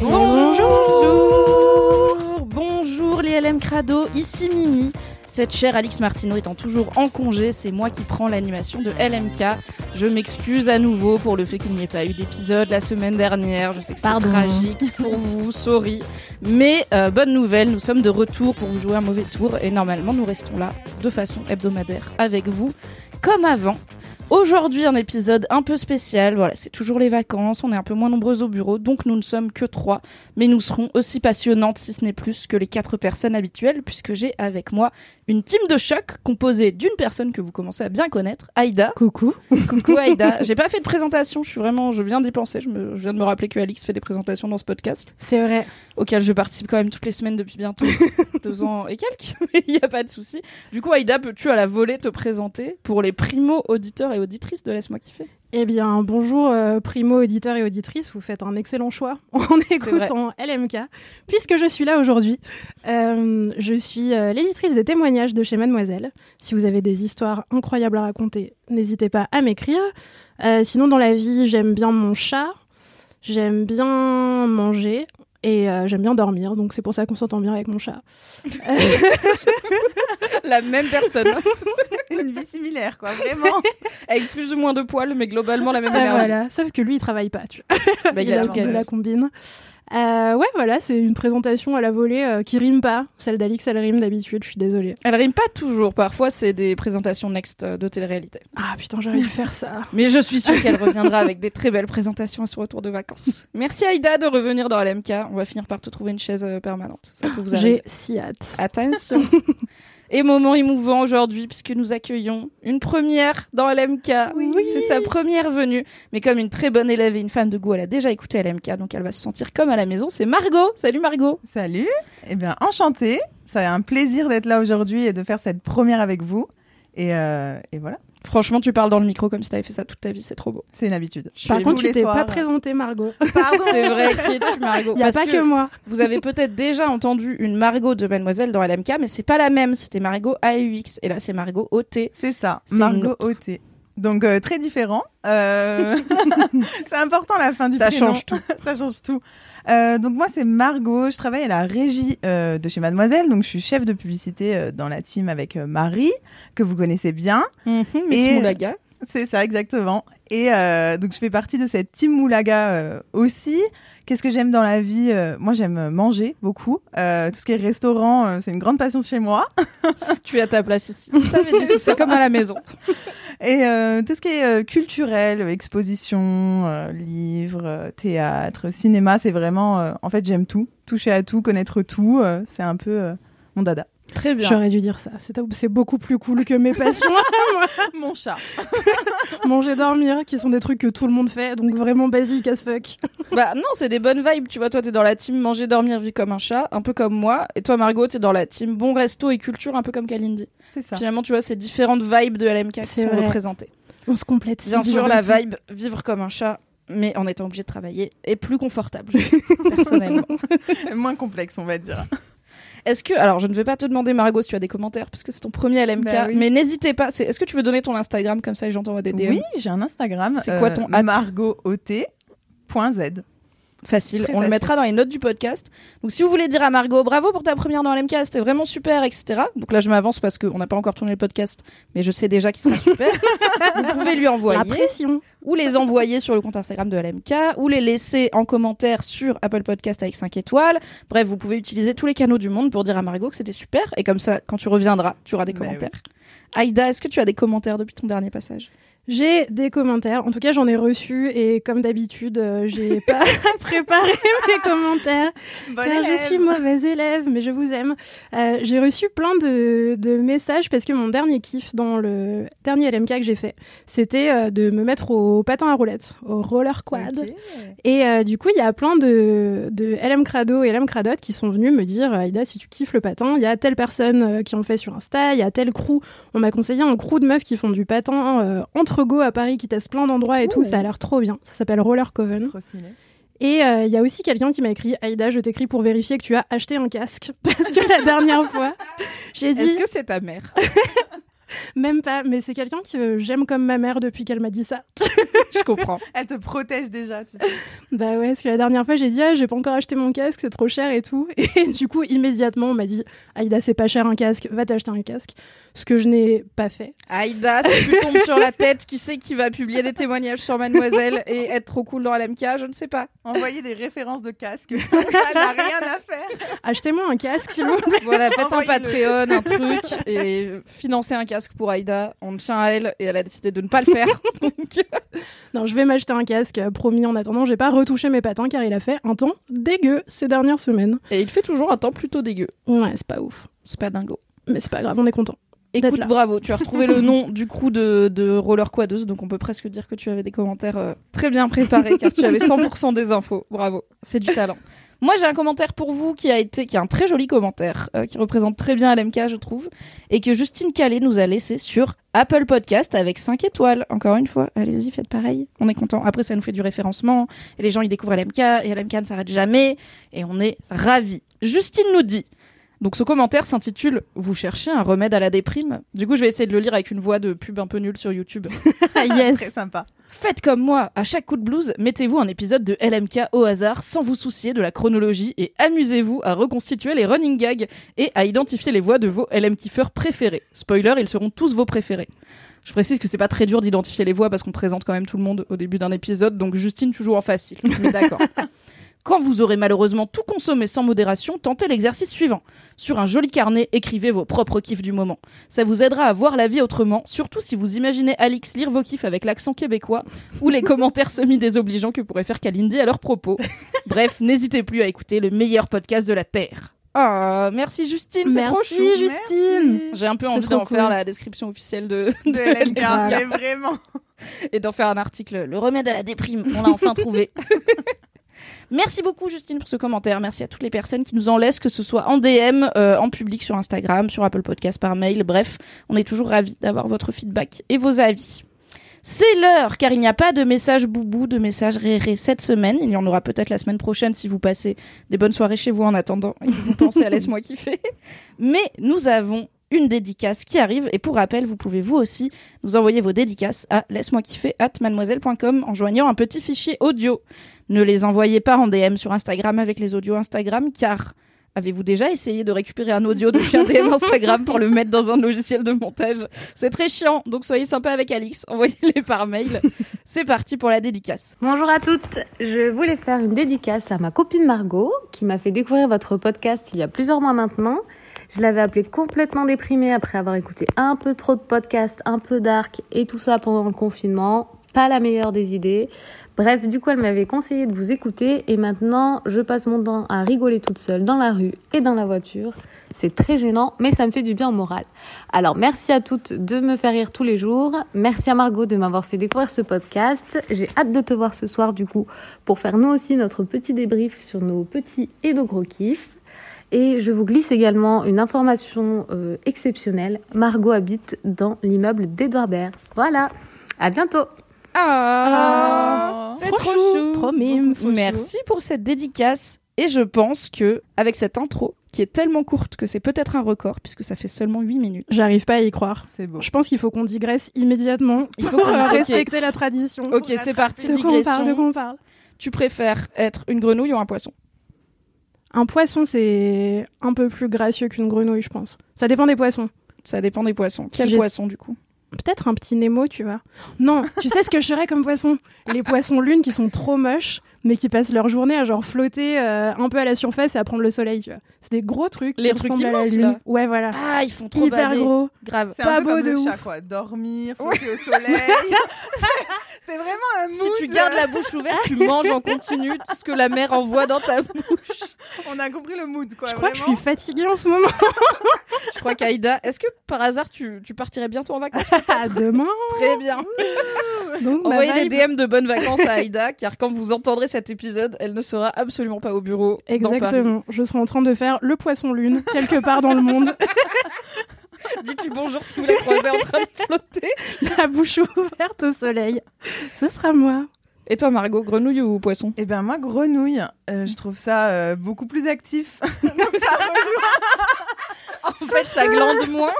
Bonjour Bonjour les LM Crado, ici Mimi. Cette chère Alix Martineau étant toujours en congé, c'est moi qui prends l'animation de LMK. Je m'excuse à nouveau pour le fait qu'il n'y ait pas eu d'épisode la semaine dernière. Je sais que Pardon. tragique pour vous, sorry. Mais euh, bonne nouvelle, nous sommes de retour pour vous jouer un mauvais tour et normalement nous restons là de façon hebdomadaire avec vous comme avant. Aujourd'hui, un épisode un peu spécial. Voilà, c'est toujours les vacances. On est un peu moins nombreux au bureau, donc nous ne sommes que trois. Mais nous serons aussi passionnantes, si ce n'est plus, que les quatre personnes habituelles, puisque j'ai avec moi une team de choc composée d'une personne que vous commencez à bien connaître, Aïda. Coucou. Coucou Aïda. J'ai pas fait de présentation. Je suis vraiment, je viens d'y penser. Je, me, je viens de me rappeler que Alix fait des présentations dans ce podcast, C'est vrai. auquel je participe quand même toutes les semaines depuis bientôt deux ans et quelques. Mais il n'y a pas de souci. Du coup, Aïda, peux-tu à la volée te présenter pour les primo auditeurs et auditrices de Laisse-moi kiffer? Eh bien, bonjour euh, primo auditeurs et auditrices, vous faites un excellent choix en écoutant LMK, puisque je suis là aujourd'hui. Euh, je suis euh, l'éditrice des témoignages de chez Mademoiselle. Si vous avez des histoires incroyables à raconter, n'hésitez pas à m'écrire. Sinon, dans la vie, j'aime bien mon chat, j'aime bien manger. Et euh, j'aime bien dormir, donc c'est pour ça qu'on s'entend bien avec mon chat. La même personne, Une vie similaire, quoi, vraiment. avec plus ou moins de poils, mais globalement la même Ah, énergie. voilà. Sauf que lui, il travaille pas. Tu vois. Bah, il il a la combine. Euh, ouais, voilà, c'est une présentation à la volée euh, qui rime pas. Celle d'Alix, elle rime d'habitude, je suis désolée. Elle rime pas toujours. Parfois, c'est des présentations next euh, de télé-réalité. Ah putain, j'aurais dû faire ça. Mais je suis sûre qu'elle reviendra avec des très belles présentations à son retour de vacances. Merci Aïda de revenir dans LMK. On va finir par te trouver une chaise euh, permanente. Ça peut vous arriver. J'ai si hâte. Attention. Et moment émouvant aujourd'hui puisque nous accueillons une première dans LMK. Oui. C'est sa première venue. Mais comme une très bonne élève et une fan de goût, elle a déjà écouté LMK, donc elle va se sentir comme à la maison. C'est Margot. Salut Margot. Salut. Eh bien, enchantée. Ça a un plaisir d'être là aujourd'hui et de faire cette première avec vous. Et, euh, et voilà, Franchement, tu parles dans le micro comme si t'avais fait ça toute ta vie. C'est trop beau. c'est une habitude. Je Par contre, tu t'es pas présentée, Margot. Pardon. C'est vrai qui es-tu Margot Il y a Parce pas que... moi. Vous avez peut-être déjà entendu une Margot de Mademoiselle dans LMK, mais c'est pas la même. C'était Margot AUX. Et là, c'est Margot OT. C'est ça, Margot. OT. Donc euh, très différent. Euh, c'est important la fin du Ça prénom. change tout. ça change tout. Euh, donc moi c'est Margot, je travaille à la régie euh, de chez Mademoiselle, donc je suis chef de publicité euh, dans la team avec Marie que vous connaissez bien. Mhm, Miss Et- Moulaga. C'est ça, exactement. Et euh, donc, je fais partie de cette team Moulaga euh, aussi. Qu'est-ce que j'aime dans la vie Euh, Moi, j'aime manger beaucoup. Euh, tout ce qui est restaurant, c'est une grande passion chez moi. Tu es à ta place ici. C'est comme à la maison. Et tout ce qui est culturel, exposition, livres, théâtre, cinéma, c'est vraiment... en fait, j'aime tout. Toucher à tout, connaître tout, c'est un peu mon dada. Très bien. J'aurais dû dire ça. C'est c'est beaucoup plus cool que mes passions. Mon chat. Manger, dormir, qui sont des trucs que tout le monde fait, donc vraiment basique as fuck. Bah non, c'est des bonnes vibes. Tu vois, toi, t'es dans la team manger, dormir, vie comme un chat, un peu comme moi. Et toi, Margot, t'es dans la team bon resto et culture, un peu comme Kalindi. C'est ça. Finalement, tu vois, c'est différentes vibes de LMK qui sont vrai. représentées. On se complète. Bien sûr, la vibe vivre comme un chat, mais en étant obligé de travailler, est plus confortable, personnellement. Moins complexe, on va dire. Est-ce que, alors je ne vais pas te demazer Margot si tu as des commentaires parce que c'est ton premier LMK, Bah oui. mais n'hésitez pas. Est-ce que tu veux donner ton Instagram comme ça et j'entends des DM Oui, j'ai un Instagram. C'est quoi ton hâte margotot.z. Facile. Très On le mettra dans les notes du podcast. Donc si vous voulez dire à Margot bravo pour ta première dans LMK, c'était vraiment super, etc. Donc là je m'avance parce qu'on n'a pas encore tourné le podcast, mais je sais déjà qu'il sera super. vous pouvez lui envoyer La pression. ou les envoyer sur le compte Instagram de LMK ou les laisser en commentaire sur Apple Podcast avec 5 étoiles. Bref, vous pouvez utiliser tous les canaux du monde pour dire à Margot que c'était super et comme ça quand tu reviendras, tu auras des Bah commentaires. Aïda, est-ce que tu as des commentaires depuis ton dernier passage? J'ai des commentaires. En tout cas, j'en ai reçu et comme d'habitude, euh, j'ai pas préparé mes commentaires. car je suis mauvaise élève, mais je vous aime. Euh, j'ai reçu plein de, de, messages parce que mon dernier kiff dans le dernier LMK que j'ai fait, c'était euh, de me mettre au patin à roulettes, au roller quad. Et du coup, il y a plein de, de LM Crado et LM Cradot qui sont venus me dire Aïda, si tu kiffes le patin, il y a telle personne qui en fait sur Insta, il y a tel crew. On m'a conseillé un crew de meufs qui font du patin entre Go à Paris qui teste plein d'endroits et tout. Ça a l'air trop bien. Ça s'appelle Roller Coven. Et euh, il y a aussi quelqu'un qui m'a écrit Aïda, je t'écris pour vérifier que tu as acheté un casque. Parce que la dernière fois, j'ai dit. Est-ce que c'est ta mère? Même pas, mais c'est quelqu'un que j'aime comme ma mère depuis qu'elle m'a dit ça. je comprends. Elle te protège déjà, tu sais. Bah ouais, parce que la dernière fois, j'ai dit, ah, j'ai pas encore acheté mon casque, c'est trop cher et tout. Et du coup, immédiatement, on m'a dit, Aïda, c'est pas cher un casque, va t'acheter un casque ce que je n'ai pas fait. Aïda, si tu tombes sur la tête, qui sait qui va publier des témoignages sur Mademoiselle et être trop cool dans l'MK Je ne sais pas. Envoyer des références de casques, ça n'a rien à faire. Achetez-moi un casque, s'il vous plaît. Voilà, faites un Patreon, un truc, et financez un casque pour Aïda. On tient à elle et elle a décidé de ne pas le faire. non, je vais m'acheter un casque, promis. En attendant, j'ai pas retouché mes patins car il a fait un temps dégueu ces dernières semaines. Et il fait toujours un temps plutôt dégueu. Ouais, c'est pas ouf. C'est pas dingo. Mais c'est pas grave, on est content. Écoute, bravo, tu as retrouvé le nom du crew de, de Roller Quadeuse, donc on peut presque dire que tu avais des commentaires euh, très bien préparés, car tu avais 100% des infos. Bravo, c'est du talent. Moi, j'ai un commentaire pour vous qui a été, qui est un très joli commentaire, euh, qui représente très bien LMK, je trouve, et que Justine Calais nous a laissé sur Apple Podcast avec 5 étoiles. Encore une fois, allez-y, faites pareil. On est content. Après, ça nous fait du référencement, et les gens, ils découvrent LMK, et LMK ne s'arrête jamais, et on est ravis. Justine nous dit, donc ce commentaire s'intitule Vous cherchez un remède à la déprime? Du coup, je vais essayer de le lire avec une voix de pub un peu nulle sur YouTube. yes. Très sympa. Faites comme moi, à chaque coup de blues, mettez-vous un épisode de LMK au hasard sans vous soucier de la chronologie et amusez-vous à reconstituer les running gags et à identifier les voix de vos LM kiffeurs préférés. Spoiler, ils seront tous vos préférés. Je précise que c'est pas très dur d'identifier les voix parce qu'on présente quand même tout le monde au début d'un épisode, donc Justine toujours en facile. Mais d'accord. Quand vous aurez malheureusement tout consommé sans modération, tentez l'exercice suivant. Sur un joli carnet, écrivez vos propres kiffs du moment. Ça vous aidera à voir la vie autrement, surtout si vous imaginez Alix lire vos kiffs avec l'accent québécois ou les commentaires semi-désobligeants que pourrait faire Kalindi à leur propos. Bref, n'hésitez plus à écouter le meilleur podcast de la Terre. Ah, merci Justine, c'est trop chou. Justine. J'ai un peu envie d'en faire la description officielle de, de, de vraiment. Et d'en faire un article, le remède à la déprime. On l'a enfin trouvé. Merci beaucoup Justine pour ce commentaire. Merci à toutes les personnes qui nous en laissent, que ce soit en DM, euh, en public sur Instagram, sur Apple Podcast, par mail. Bref, on est toujours ravis d'avoir votre feedback et vos avis. C'est l'heure, car il n'y a pas de message boubou, de message réré cette semaine. Il y en aura peut-être la semaine prochaine si vous passez des bonnes soirées chez vous en attendant et vous pensez à Laisse-moi kiffer. Mais nous avons une dédicace qui arrive. Et pour rappel, vous pouvez vous aussi nous envoyer vos dédicaces à laisse-moi kiffer at mademoiselle.com en joignant un petit fichier audio. Ne les envoyez pas en DM sur Instagram avec les audios Instagram, car avez-vous déjà essayé de récupérer un audio depuis un DM Instagram pour le mettre dans un logiciel de montage? C'est très chiant, donc soyez sympa avec Alix, envoyez-les par mail. C'est parti pour la dédicace. Bonjour à toutes, je voulais faire une dédicace à ma copine Margot, qui m'a fait découvrir votre podcast il y a plusieurs mois maintenant. Je l'avais appelée complètement déprimée après avoir écouté un peu trop de podcasts, un peu dark et tout ça pendant le confinement. Pas la meilleure des idées. Bref, du coup, elle m'avait conseillé de vous écouter et maintenant, je passe mon temps à rigoler toute seule dans la rue et dans la voiture. C'est très gênant, mais ça me fait du bien au moral. Alors, merci à toutes de me faire rire tous les jours. Merci à Margot de m'avoir fait découvrir ce podcast. J'ai hâte de te voir ce soir, du coup, pour faire nous aussi notre petit débrief sur nos petits et nos gros kiffs. Et je vous glisse également une information euh, exceptionnelle. Margot habite dans l'immeuble d'Edouard Baird. Voilà, à bientôt ah, c'est trop, chou, trop mime. Merci pour cette dédicace. Et je pense que avec cette intro qui est tellement courte que c'est peut-être un record puisque ça fait seulement 8 minutes. J'arrive pas à y croire. C'est beau. Je pense qu'il faut qu'on digresse immédiatement. Il faut qu'on respecter la tradition. Ok, c'est parti. De quoi on parle, de quoi on parle? Tu préfères être une grenouille ou un poisson? Un poisson, c'est un peu plus gracieux qu'une grenouille, je pense. Ça dépend des poissons. Ça dépend des poissons. Quel poisson du coup Peut-être un petit Nemo, tu vois. Non, tu sais ce que je serais comme poisson? Les poissons lunes qui sont trop moches. Mais qui passent leur journée à genre flotter euh, un peu à la surface et à prendre le soleil, tu vois. C'est des gros trucs Les qui trucs ressemblent à la immenses, lune. là. Ouais, voilà. Ah, ils font trop Hyper gros. Grave. C'est Pas un peu beau comme de le ouf. chat, quoi. Dormir, flotter au soleil. c'est vraiment un mood. Si tu gardes la bouche ouverte, tu manges en continu tout ce que la mer envoie dans ta bouche. On a compris le mood, quoi. Je crois que je suis fatiguée en ce moment. Je crois qu'Aïda, est-ce que par hasard tu, tu partirais bientôt en vacances? À demain. Très bien. Donc, Envoyez des vibe- DM de bonnes vacances à Aïda, car quand vous entendrez cet épisode, elle ne sera absolument pas au bureau. Exactement. Je serai en train de faire le poisson lune quelque part dans le monde, Dites-lui bonjour si vous la croisez en train de flotter. la bouche ouverte au soleil. Ce sera moi. Et toi, Margot, grenouille ou poisson Eh ben moi, grenouille, euh, je trouve ça euh, beaucoup plus actif. Donc ça rejoint. En fait, ça glande moins.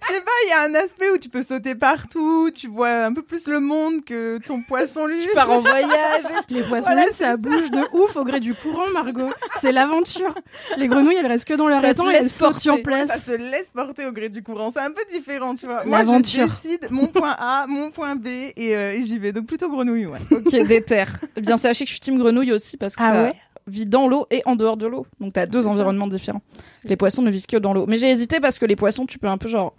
Je sais pas, il y a un aspect où tu peux sauter partout, tu vois un peu plus le monde que ton poisson lui. Tu pars en voyage. Les poissons Voilà, ça bouge de ouf au gré du courant, Margot. C'est l'aventure. Les grenouilles, elles restent que dans leur étang et elles sautent porter. sur place. ça se laisse porter au gré du courant. C'est un peu différent, tu vois. Moi, je décide mon point A, mon point B et, euh, et j'y vais. Donc plutôt grenouille, ouais. Ok, déter. Eh bien, sachez que je suis team grenouille aussi parce que Ah ça ouais vit dans l'eau et en dehors de l'eau. Donc, t'as deux C'est ça. environnements différents. Les poissons ne vivent que dans l'eau. Mais j'ai hésité parce que les poissons, tu peux un peu genre.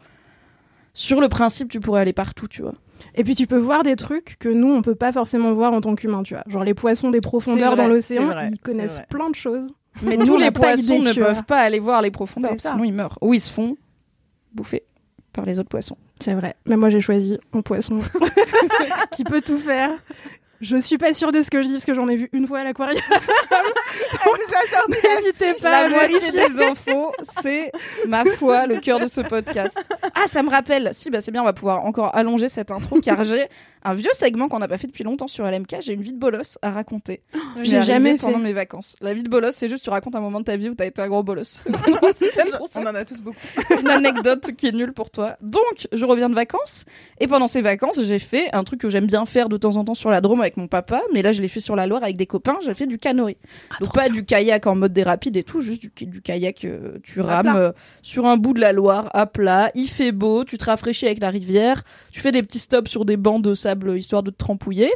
Sur le principe, tu pourrais aller partout, tu vois. Et puis tu peux voir des trucs que nous, on peut pas forcément voir en tant qu'humains, tu vois. Genre les poissons des profondeurs vrai, dans l'océan, ils connaissent plein de choses. Mais Nous, les poissons ne tu peuvent pas aller voir les profondeurs, sinon ils meurent. Ou ils se font bouffer par les autres poissons. C'est vrai. Mais moi, j'ai choisi un poisson qui peut tout faire. Je suis pas sûre de ce que je dis parce que j'en ai vu une fois à l'aquarium. N'hésitez pas à La moitié des infos, c'est ma foi le cœur de ce podcast. Ah, ça me rappelle. Si, bah c'est bien, on va pouvoir encore allonger cette intro car j'ai un vieux segment qu'on n'a pas fait depuis longtemps sur LMK. J'ai une vie de bolos à raconter. m'est J'ai jamais pendant fait. mes vacances. La vie de bolos, c'est juste tu racontes un moment de ta vie où t'as été un gros bolos. c'est ça le On en a tous beaucoup. C'est une anecdote qui est nulle pour toi. Donc, je reviens de vacances. Et pendant ces vacances, j'ai fait un truc que j'aime bien faire de temps en temps sur la Drôme avec mon papa. Mais là, je l'ai fait sur la Loire avec des copains. J'ai fait du canoë. Donc, pas du kayak en mode des rapides et tout, juste du, du kayak, euh, tu rames euh, sur un bout de la Loire, à plat. Il fait beau, tu te rafraîchis avec la rivière. Tu fais des petits stops sur des bancs de sable histoire de te trempouiller.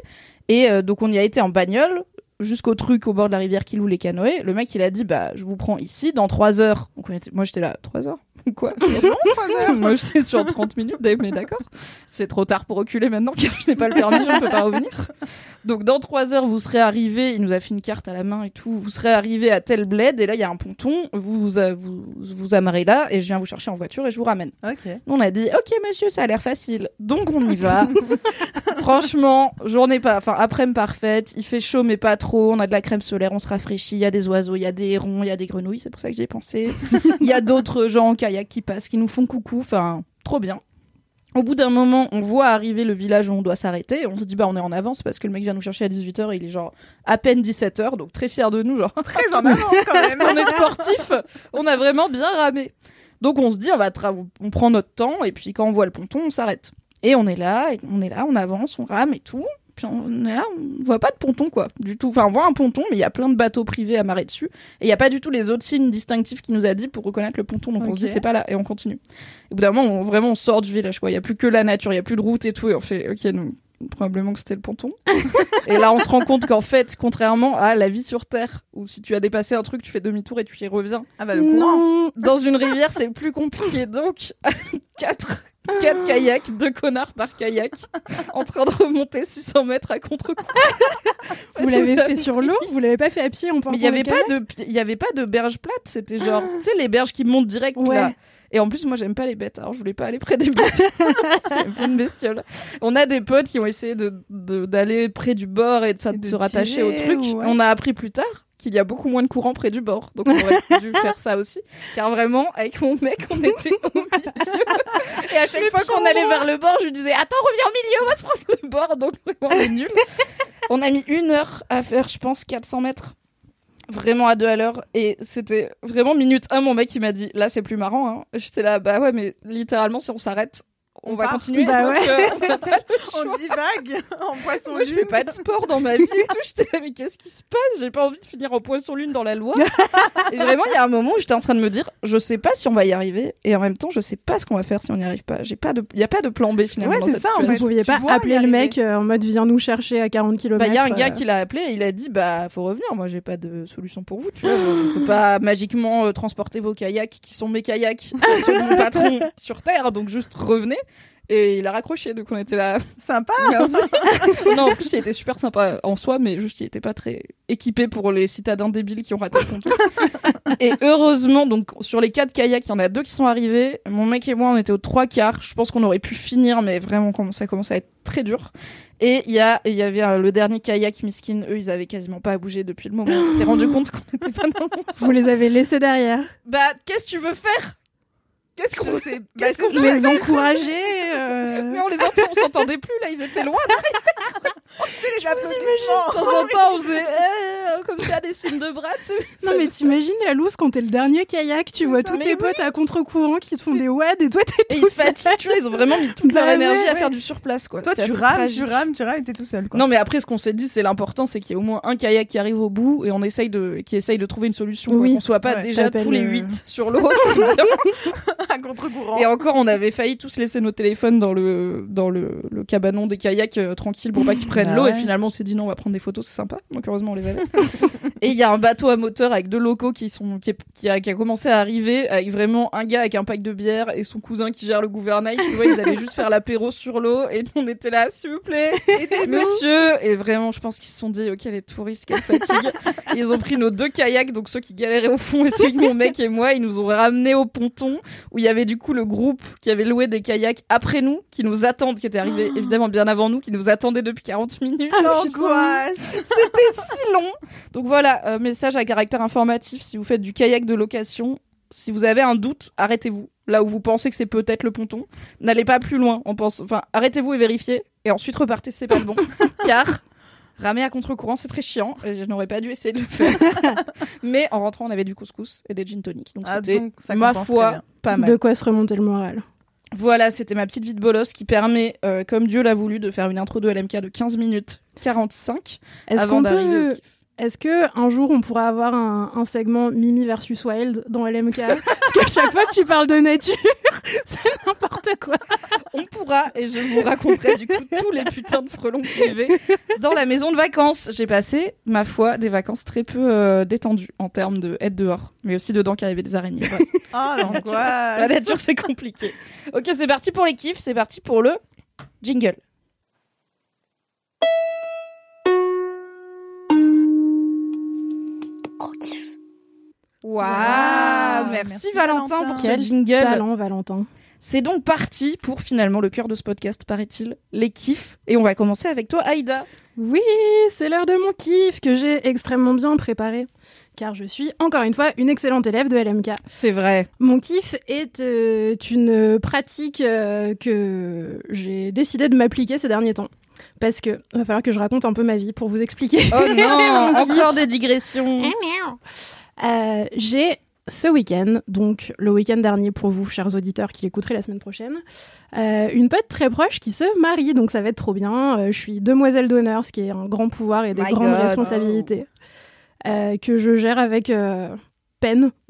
Et euh, donc, on y a été en bagnole jusqu'au truc au bord de la rivière qui loue les canoës. Le mec, il a dit, bah, je vous prends ici dans trois heures. Donc, on était... moi, j'étais là, trois heures Quoi Moi, j'étais sur 30 minutes, mais d'accord. C'est trop tard pour reculer maintenant, car je n'ai pas le permis, je ne peux pas revenir. Donc, dans trois heures, vous serez arrivé. Il nous a fait une carte à la main et tout. Vous serez arrivé à tel bled, et là, il y a un ponton. Vous vous, vous vous amarrez là, et je viens vous chercher en voiture et je vous ramène. On a dit, ok, monsieur, ça a l'air facile. Donc, on y va. Franchement, journée pas, enfin, après-midi parfaite. Il fait chaud, mais pas trop. On a de la crème solaire, on se rafraîchit. Il y a des oiseaux, il y a des hérons, il y a des grenouilles. C'est pour ça que j'y ai pensé. Il y a d'autres gens en qui passent, qui nous font coucou. Enfin, trop bien. Au bout d'un moment, on voit arriver le village où on doit s'arrêter. On se dit, bah, on est en avance parce que le mec vient nous chercher à 18h et il est genre à peine 17h. Donc, très fier de nous, genre. Très en avance quand même. on est sportif, on a vraiment bien ramé. Donc on se dit, on va on prend notre temps et puis quand on voit le ponton, on s'arrête. Et on est là, et on est là, on avance, on rame et tout. Puis on est là, on voit pas de ponton quoi, du tout. Enfin, on voit un ponton, mais il y a plein de bateaux privés amarrés dessus. Et il y a pas du tout les autres signes distinctifs qui nous a dit pour reconnaître le ponton. Donc on se dit c'est pas là et on continue. Et au bout d'un moment, on, vraiment on sort du village quoi. Il y a plus que la nature, il y a plus de route et tout. Et on fait ok, donc probablement que c'était le ponton. et là, on se rend compte qu'en fait, contrairement à la vie sur Terre, où si tu as dépassé un truc, tu fais demi-tour et tu y reviens, Ah bah le courant. Non. dans une rivière, c'est plus compliqué. Donc, quatre, quatre kayaks, deux connards par kayak, en train de remonter 600 mètres à contre-courant. Ça Vous l'avez a fait sur l'eau Vous l'avez pas fait à pied en portant Mais il y avait pas de, il y avait pas de berge plate. C'était genre, tu sais, les berges qui montent direct Ouais. là. Et en plus, moi, j'aime pas les bêtes. Alors, je voulais pas aller près des bestioles. c'est un peu une bestiole. On a des potes qui ont essayé de, de- d'aller près du bord et de, se rattacher au truc. ouais. On a appris plus tard qu'il y a beaucoup moins de courant près du bord. Donc, on aurait dû faire ça aussi. Car vraiment, avec mon mec, on était au milieu. Et à chaque fois qu'on allait vers le bord, je lui disais Attends, reviens au milieu, on va se prendre le bord. Donc, vraiment, on est nuls. On a mis une heure à faire, je pense, 400 mètres vraiment à deux à l'heure et c'était vraiment minute 1 mon mec il m'a dit là c'est plus marrant hein. j'étais là bah ouais mais littéralement si on s'arrête on, On va continuer. Bah donc, ouais. euh, on a pas le choix. On divague en poisson Moi, je lune. fais pas de sport dans ma vie et tout. J'étais là, mais qu'est-ce qui se passe? J'ai pas envie de finir en poisson lune dans la Loire. et vraiment, il y a un moment où j'étais en train de me dire, je sais pas si on va y arriver, et en même temps, je sais pas ce qu'on va faire si on n'y arrive pas. J'ai pas de, il y a pas de plan B finalement Ouais, dans c'est cette ça, en situation. Vous pouviez pas appeler le mec euh, en mode viens nous chercher à 40 km. Bah, il y a un gars qui l'a appelé et il a dit bah faut revenir. Moi j'ai pas de solution pour vous. Tu vois, je peux pas magiquement euh, transporter vos kayaks qui sont mes kayaks, de mon patron sur terre. Donc juste revenez. Et il a raccroché. Donc on était là. Sympa. Merci. non, en plus il était super sympa en soi, mais juste il était pas très équipé pour les citadins débiles qui ont raté le contour. et heureusement, donc sur les quatre kayaks, il y en a deux qui sont arrivés. Mon mec et moi, on était aux trois quarts. Je pense qu'on aurait pu finir, mais vraiment ça commençait à être très dur. Et il y a, il y avait euh, le dernier kayak miskin. Eux, ils avaient quasiment pas à bouger depuis le moment. où On s'était rendu compte qu'on n'était pas dans le bon sens. Vous les avez laissés derrière. Bah, qu'est-ce que tu veux faire? Qu'est-ce qu'on Je bah, Qu'est-ce qu'on. Les encourager. euh, Mais on les entend, on s'entendait plus là, ils étaient loin. les De applaudissements. temps en temps, on faisait eh, comme ça des signes de bras. Non mais t'imagines la loose quand t'es le dernier kayak, tu vois tous tes oui. potes à contre-courant qui te font des wads et toi t'es tout ils se fatiguent, tu vois, ils ont vraiment mis toute leur Bah énergie ouais, à faire du surplace, quoi. Toi, tu rames, tragique. tu rames, tu rames et t'es tout seul. Quoi. Non, mais après, ce qu'on s'est dit, c'est l'important, c'est qu'il y ait au moins un kayak qui arrive au bout et on essaye de, qui essaye de trouver une solution. Oui. Qu'on soit pas déjà tous les euh, 8 sur l'eau. contre-courant. et encore, on avait failli tous laisser nos téléphones dans le, dans le, le cabanon des kayaks euh, tranquille pour pas qu'ils prennent Bah l'eau. Et finalement, on s'est dit non, on va prendre des photos, c'est sympa. Donc heureusement, on les avait. et il y a un bateau à moteur avec deux locaux qui sont, qui, est- qui a, qui a commencé à arriver avec vraiment un gars avec un pack de bière et son cousin qui gère le gouvernail. Tu vois, ils allaient juste faire l'apéro sur l'eau et nous, on était là, s'il vous plaît. Monsieur Et vraiment, je pense qu'ils se sont dit, ok, les touristes, quelle fatigue. ils ont pris nos deux kayaks, donc ceux qui galéraient au fond et celui de mon mec et moi, ils nous ont ramenés au ponton où il y avait du coup le groupe qui avait loué des kayaks après nous, qui nous attendent, qui était arrivé évidemment bien avant nous, qui nous attendait depuis 40 minutes. L'angoisse. C'était si long. Donc voilà, euh, message à caractère informatif si vous faites du kayak de location. Si vous avez un doute, arrêtez-vous. Là où vous pensez que c'est peut-être le ponton, n'allez pas plus loin. On pense, enfin, arrêtez-vous et vérifiez, et ensuite repartez, c'est pas le bon. Car ramer à contre-courant, c'est très chiant. Et je n'aurais pas dû essayer de le faire. Mais en rentrant, on avait du couscous et des gin tonic. Donc Ah, c'était, ma foi, pas mal. De quoi se remonter le moral. Voilà, c'était ma petite vie de bolos qui permet, euh, comme Dieu l'a voulu, de faire une intro de LMK de 15 minutes 45 Est-ce avant qu'on au peut... kiff. Est-ce que un jour on pourra avoir un, un segment Mimi versus Wild dans LMK Parce qu'à chaque fois que tu parles de nature, c'est n'importe quoi. On pourra, et je vous raconterai du coup tous les putains de frelons privés dans la maison de vacances. J'ai passé, ma foi, des vacances très peu euh, détendues en termes de être dehors, mais aussi dedans qu'il y avait des araignées. Bref. Oh, La l'angoisse. nature, c'est compliqué. Ok, c'est parti pour les kiffs, c'est parti pour le jingle. Waouh, Waouh, merci, merci Valentin, Valentin. pour ce jingle. Talent, Valentin. C'est donc parti pour finalement le cœur de ce podcast, paraît-il, les kiffs. Et on va commencer avec toi, Aïda. Oui, c'est l'heure de mon kiff que j'ai extrêmement bien préparé. Car je suis, encore une fois, une excellente élève de LMK. C'est vrai. Mon kiff est euh, une pratique euh, que j'ai décidé de m'appliquer ces derniers temps. Parce que va falloir que je raconte un peu ma vie pour vous expliquer. Oh non, encore des digressions. Euh, j'ai ce week-end, donc le week-end dernier pour vous, chers auditeurs qui l'écouteraient la semaine prochaine, euh, une pote très proche qui se marie, donc ça va être trop bien. Euh, je suis demoiselle d'honneur, ce qui est un grand pouvoir et des My grandes God. responsabilités euh, que je gère avec peine.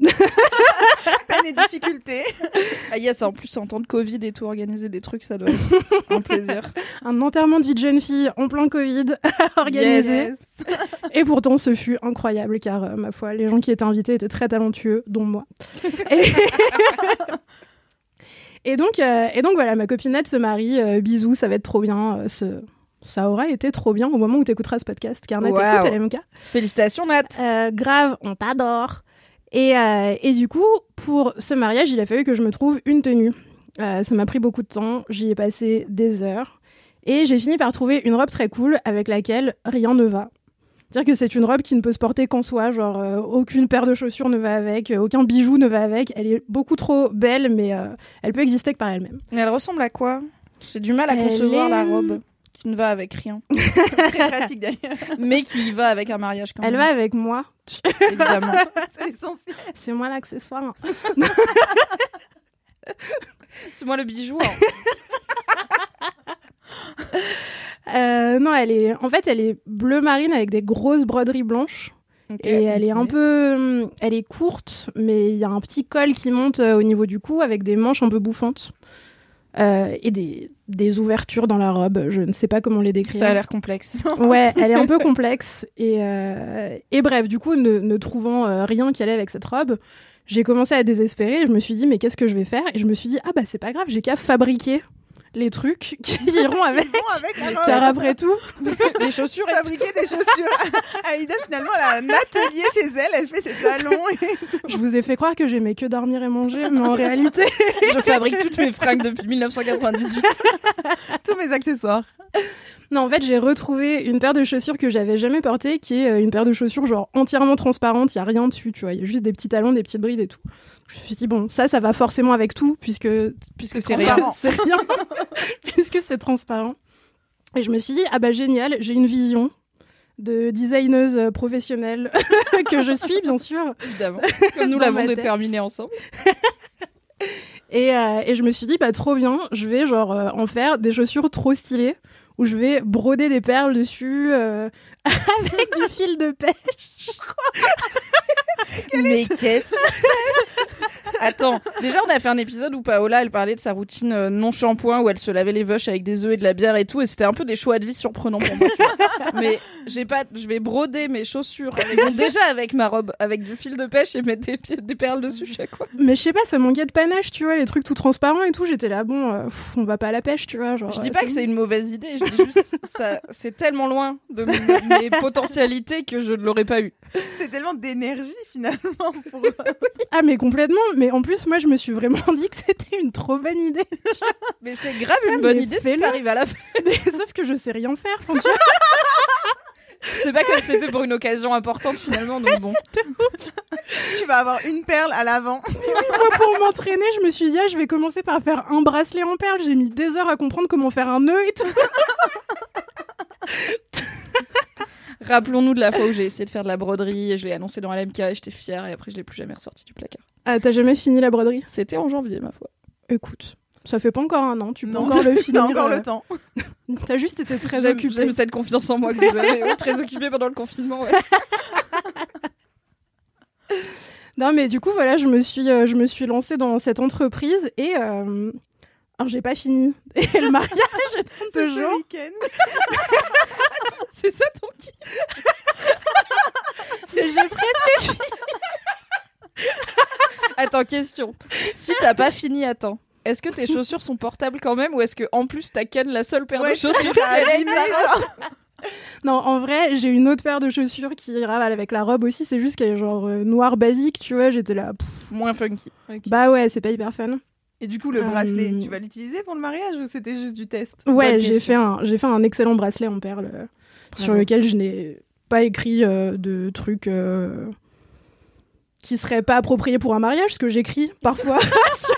Peine et difficultés. Ah yes, en plus en temps de Covid et tout, organiser des trucs, ça doit être un plaisir. Un enterrement de vie de jeune fille en plein Covid. Yes. Et pourtant, ce fut incroyable car, euh, ma foi, les gens qui étaient invités étaient très talentueux, dont moi. Et, et donc, euh, et donc voilà, ma copinette se marie. euh, bisous, ça va être trop bien. euh, ce- Ça aura été trop bien au moment où tu écouteras ce podcast. Car Nat Waouh. écoute LMK. Félicitations, Nat. Euh, grave, on t'adore. Et, euh, et du coup, pour ce mariage, il a fallu que je me trouve une tenue. Euh, ça m'a pris beaucoup de temps, j'y ai passé des heures. Et j'ai fini par trouver une robe très cool avec laquelle rien ne va. C'est-à-dire que c'est une robe qui ne peut se porter qu'en soi, genre euh, aucune paire de chaussures ne va avec, aucun bijou ne va avec. Elle est beaucoup trop belle, mais elle peut exister que par elle-même. Mais elle ressemble à quoi? J'ai du mal à Elle concevoir est- la robe qui ne va avec rien, Très pratique d'ailleurs. mais qui va avec un mariage quand Elle même. va avec moi. évidemment. C'est essentiel. C'est moi l'accessoire. C'est moi le bijou. hein. Euh, non, elle est. En fait, elle est bleu marine avec des grosses broderies blanches. Et elle est un peu, elle est courte, mais il y a un petit col qui monte euh, au niveau du cou avec des manches un peu bouffantes euh, et des, des, ouvertures dans la robe. Je ne sais pas comment les décrire. Ça a l'air complexe. ouais, elle est un peu complexe et, euh, et bref, du coup, ne, ne trouvant euh, rien qui allait avec cette robe, j'ai commencé à désespérer. Je me suis dit mais qu'est-ce que je vais faire? Et je me suis dit ah bah c'est pas grave, j'ai qu'à fabriquer les trucs qui iront avec. avec car après tout, les chaussures. Fabriquer des chaussures. Aïda, finalement, elle a un atelier chez elle, elle fait ses talons. Je vous ai fait croire que j'aimais que dormir et manger, mais en réalité. je fabrique toutes mes fringues depuis 1998. Tous mes accessoires. Non, en fait, j'ai retrouvé une paire de chaussures que j'avais jamais portée, qui est euh, une paire de chaussures genre entièrement transparente, il y a rien dessus, tu vois, il y a juste des petits talons, des petites brides et tout. Je me suis dit bon, ça ça va forcément avec tout puisque puisque c'est rien, c'est rien puisque c'est transparent. Et je me suis dit ah bah génial, j'ai une vision de designeuse euh, professionnelle que je suis bien sûr. Évidemment. Comme nous l'avons déterminé ensemble. Et, euh, et, je me suis dit, bah trop bien, je vais genre euh, en faire des chaussures trop stylées où je vais broder des perles dessus euh, avec du fil de pêche. Mais qu'est-ce qui se passe? Attends, déjà on a fait un épisode où Paola elle parlait de sa routine euh, non shampoing où elle se lavait les vaches avec des œufs et de la bière et tout et c'était un peu des choix de vie surprenants pour moi. Mais j'ai pas, je vais broder mes chaussures avec, déjà avec ma robe avec du fil de pêche et mettre des, perles dessus chaque fois. Mais je sais pas, ça manquait de panache, tu vois, les trucs tout transparents et tout. J'étais là, bon, euh, on va pas à la pêche, tu vois. Genre, je dis pas que c'est une mauvaise idée, je dis juste ça, c'est tellement loin de mes potentialités que je ne l'aurais pas eu. C'est tellement d'énergie finalement. Pour... ah mais complètement. Mais en plus, moi, je me suis vraiment dit que c'était une trop bonne idée. mais c'est grave une bonne idée si t'arrives à la fin. Mais sauf que je sais rien faire. C'est pas comme c'était pour une occasion importante finalement, donc bon. tu vas avoir une perle à l'avant. Moi, pour m'entraîner, je me suis dit, ah, je vais commencer par faire un bracelet en perles. J'ai mis des heures à comprendre comment faire un nœud et tout. Rappelons-nous de la fois où j'ai essayé de faire de la broderie et je l'ai annoncé dans LMK et j'étais fière et après je l'ai plus jamais ressorti du placard. Ah, t'as jamais fini la broderie C'était en janvier, ma foi. Écoute, ça fait pas encore un an, tu peux encore le finir. encore le euh. temps. T'as juste été très occupée. J'aime cette confiance en moi que vous avez. très occupée pendant le confinement, ouais. non, mais du coup, voilà, je me suis, euh, je me suis lancée dans cette entreprise et. Euh... Alors, j'ai pas fini. Et le mariage est. Ce week-end. C'est ça ton J'ai presque fini. Attends, question. Si t'as pas fini à temps, est-ce que tes chaussures sont portables quand même ou est-ce que en plus t'as Ken la seule paire de chaussures Non, en vrai, j'ai une autre paire de chaussures qui ravale avec la robe aussi. C'est juste qu'elle est genre euh, noire basique, tu vois. J'étais là. Moins funky. Bah ouais, c'est pas hyper fun. Et du coup, le bracelet, euh, tu vas l'utiliser pour le mariage ou c'était juste du test? Ouais, j'ai fait un, j'ai fait un excellent bracelet en perles euh, sur lequel je n'ai pas écrit de trucs qui seraient pas appropriés pour un mariage, ce que j'écris parfois sur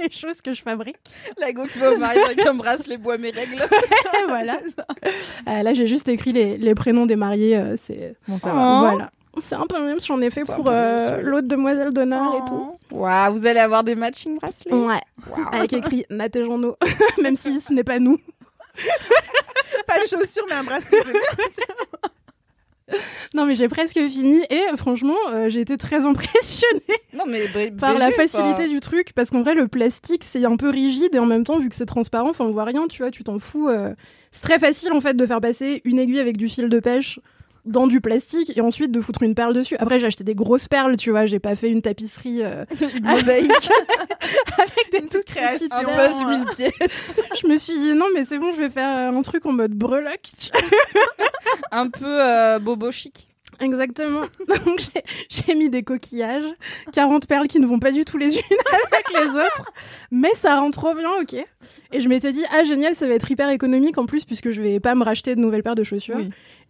les, choses que je fabrique. La go qui va au mariage avec un bracelet bois mes règles. voilà. Euh, là, j'ai juste écrit les, les, prénoms des mariés. Euh, c'est bon, ça va. Voilà. C'est un peu même, j'en ai fait pour euh, l'autre demoiselle d'honneur et tout. Waouh, vous allez avoir des matching bracelets. Ouais. Avec écrit Nat et même si ce n'est pas nous. pas de chaussures, mais un bracelet. Non, mais j'ai presque fini et franchement, euh, j'ai été très impressionnée non, mais par la facilité du truc parce qu'en vrai, le plastique c'est un peu rigide et en même temps, vu que c'est transparent, enfin, on voit rien, tu vois, tu t'en fous. Euh. C'est très facile en fait de faire passer une aiguille avec du fil de pêche dans du plastique et ensuite de foutre une perle dessus. Après, j'ai acheté des grosses perles, tu vois, j'ai pas fait une tapisserie euh, une mosaïque avec des toutes créations. Un peu pièces. je me suis dit non, mais c'est bon, je vais faire un truc en mode breloque. un peu euh, bobo chic. Exactement. Donc j'ai mis des coquillages, 40 perles qui ne vont pas du tout les unes avec les autres, mais ça rend trop bien, ok. Et je m'étais dit, ah génial, ça va être hyper économique en plus, puisque je vais pas me racheter de nouvelles paires de chaussures.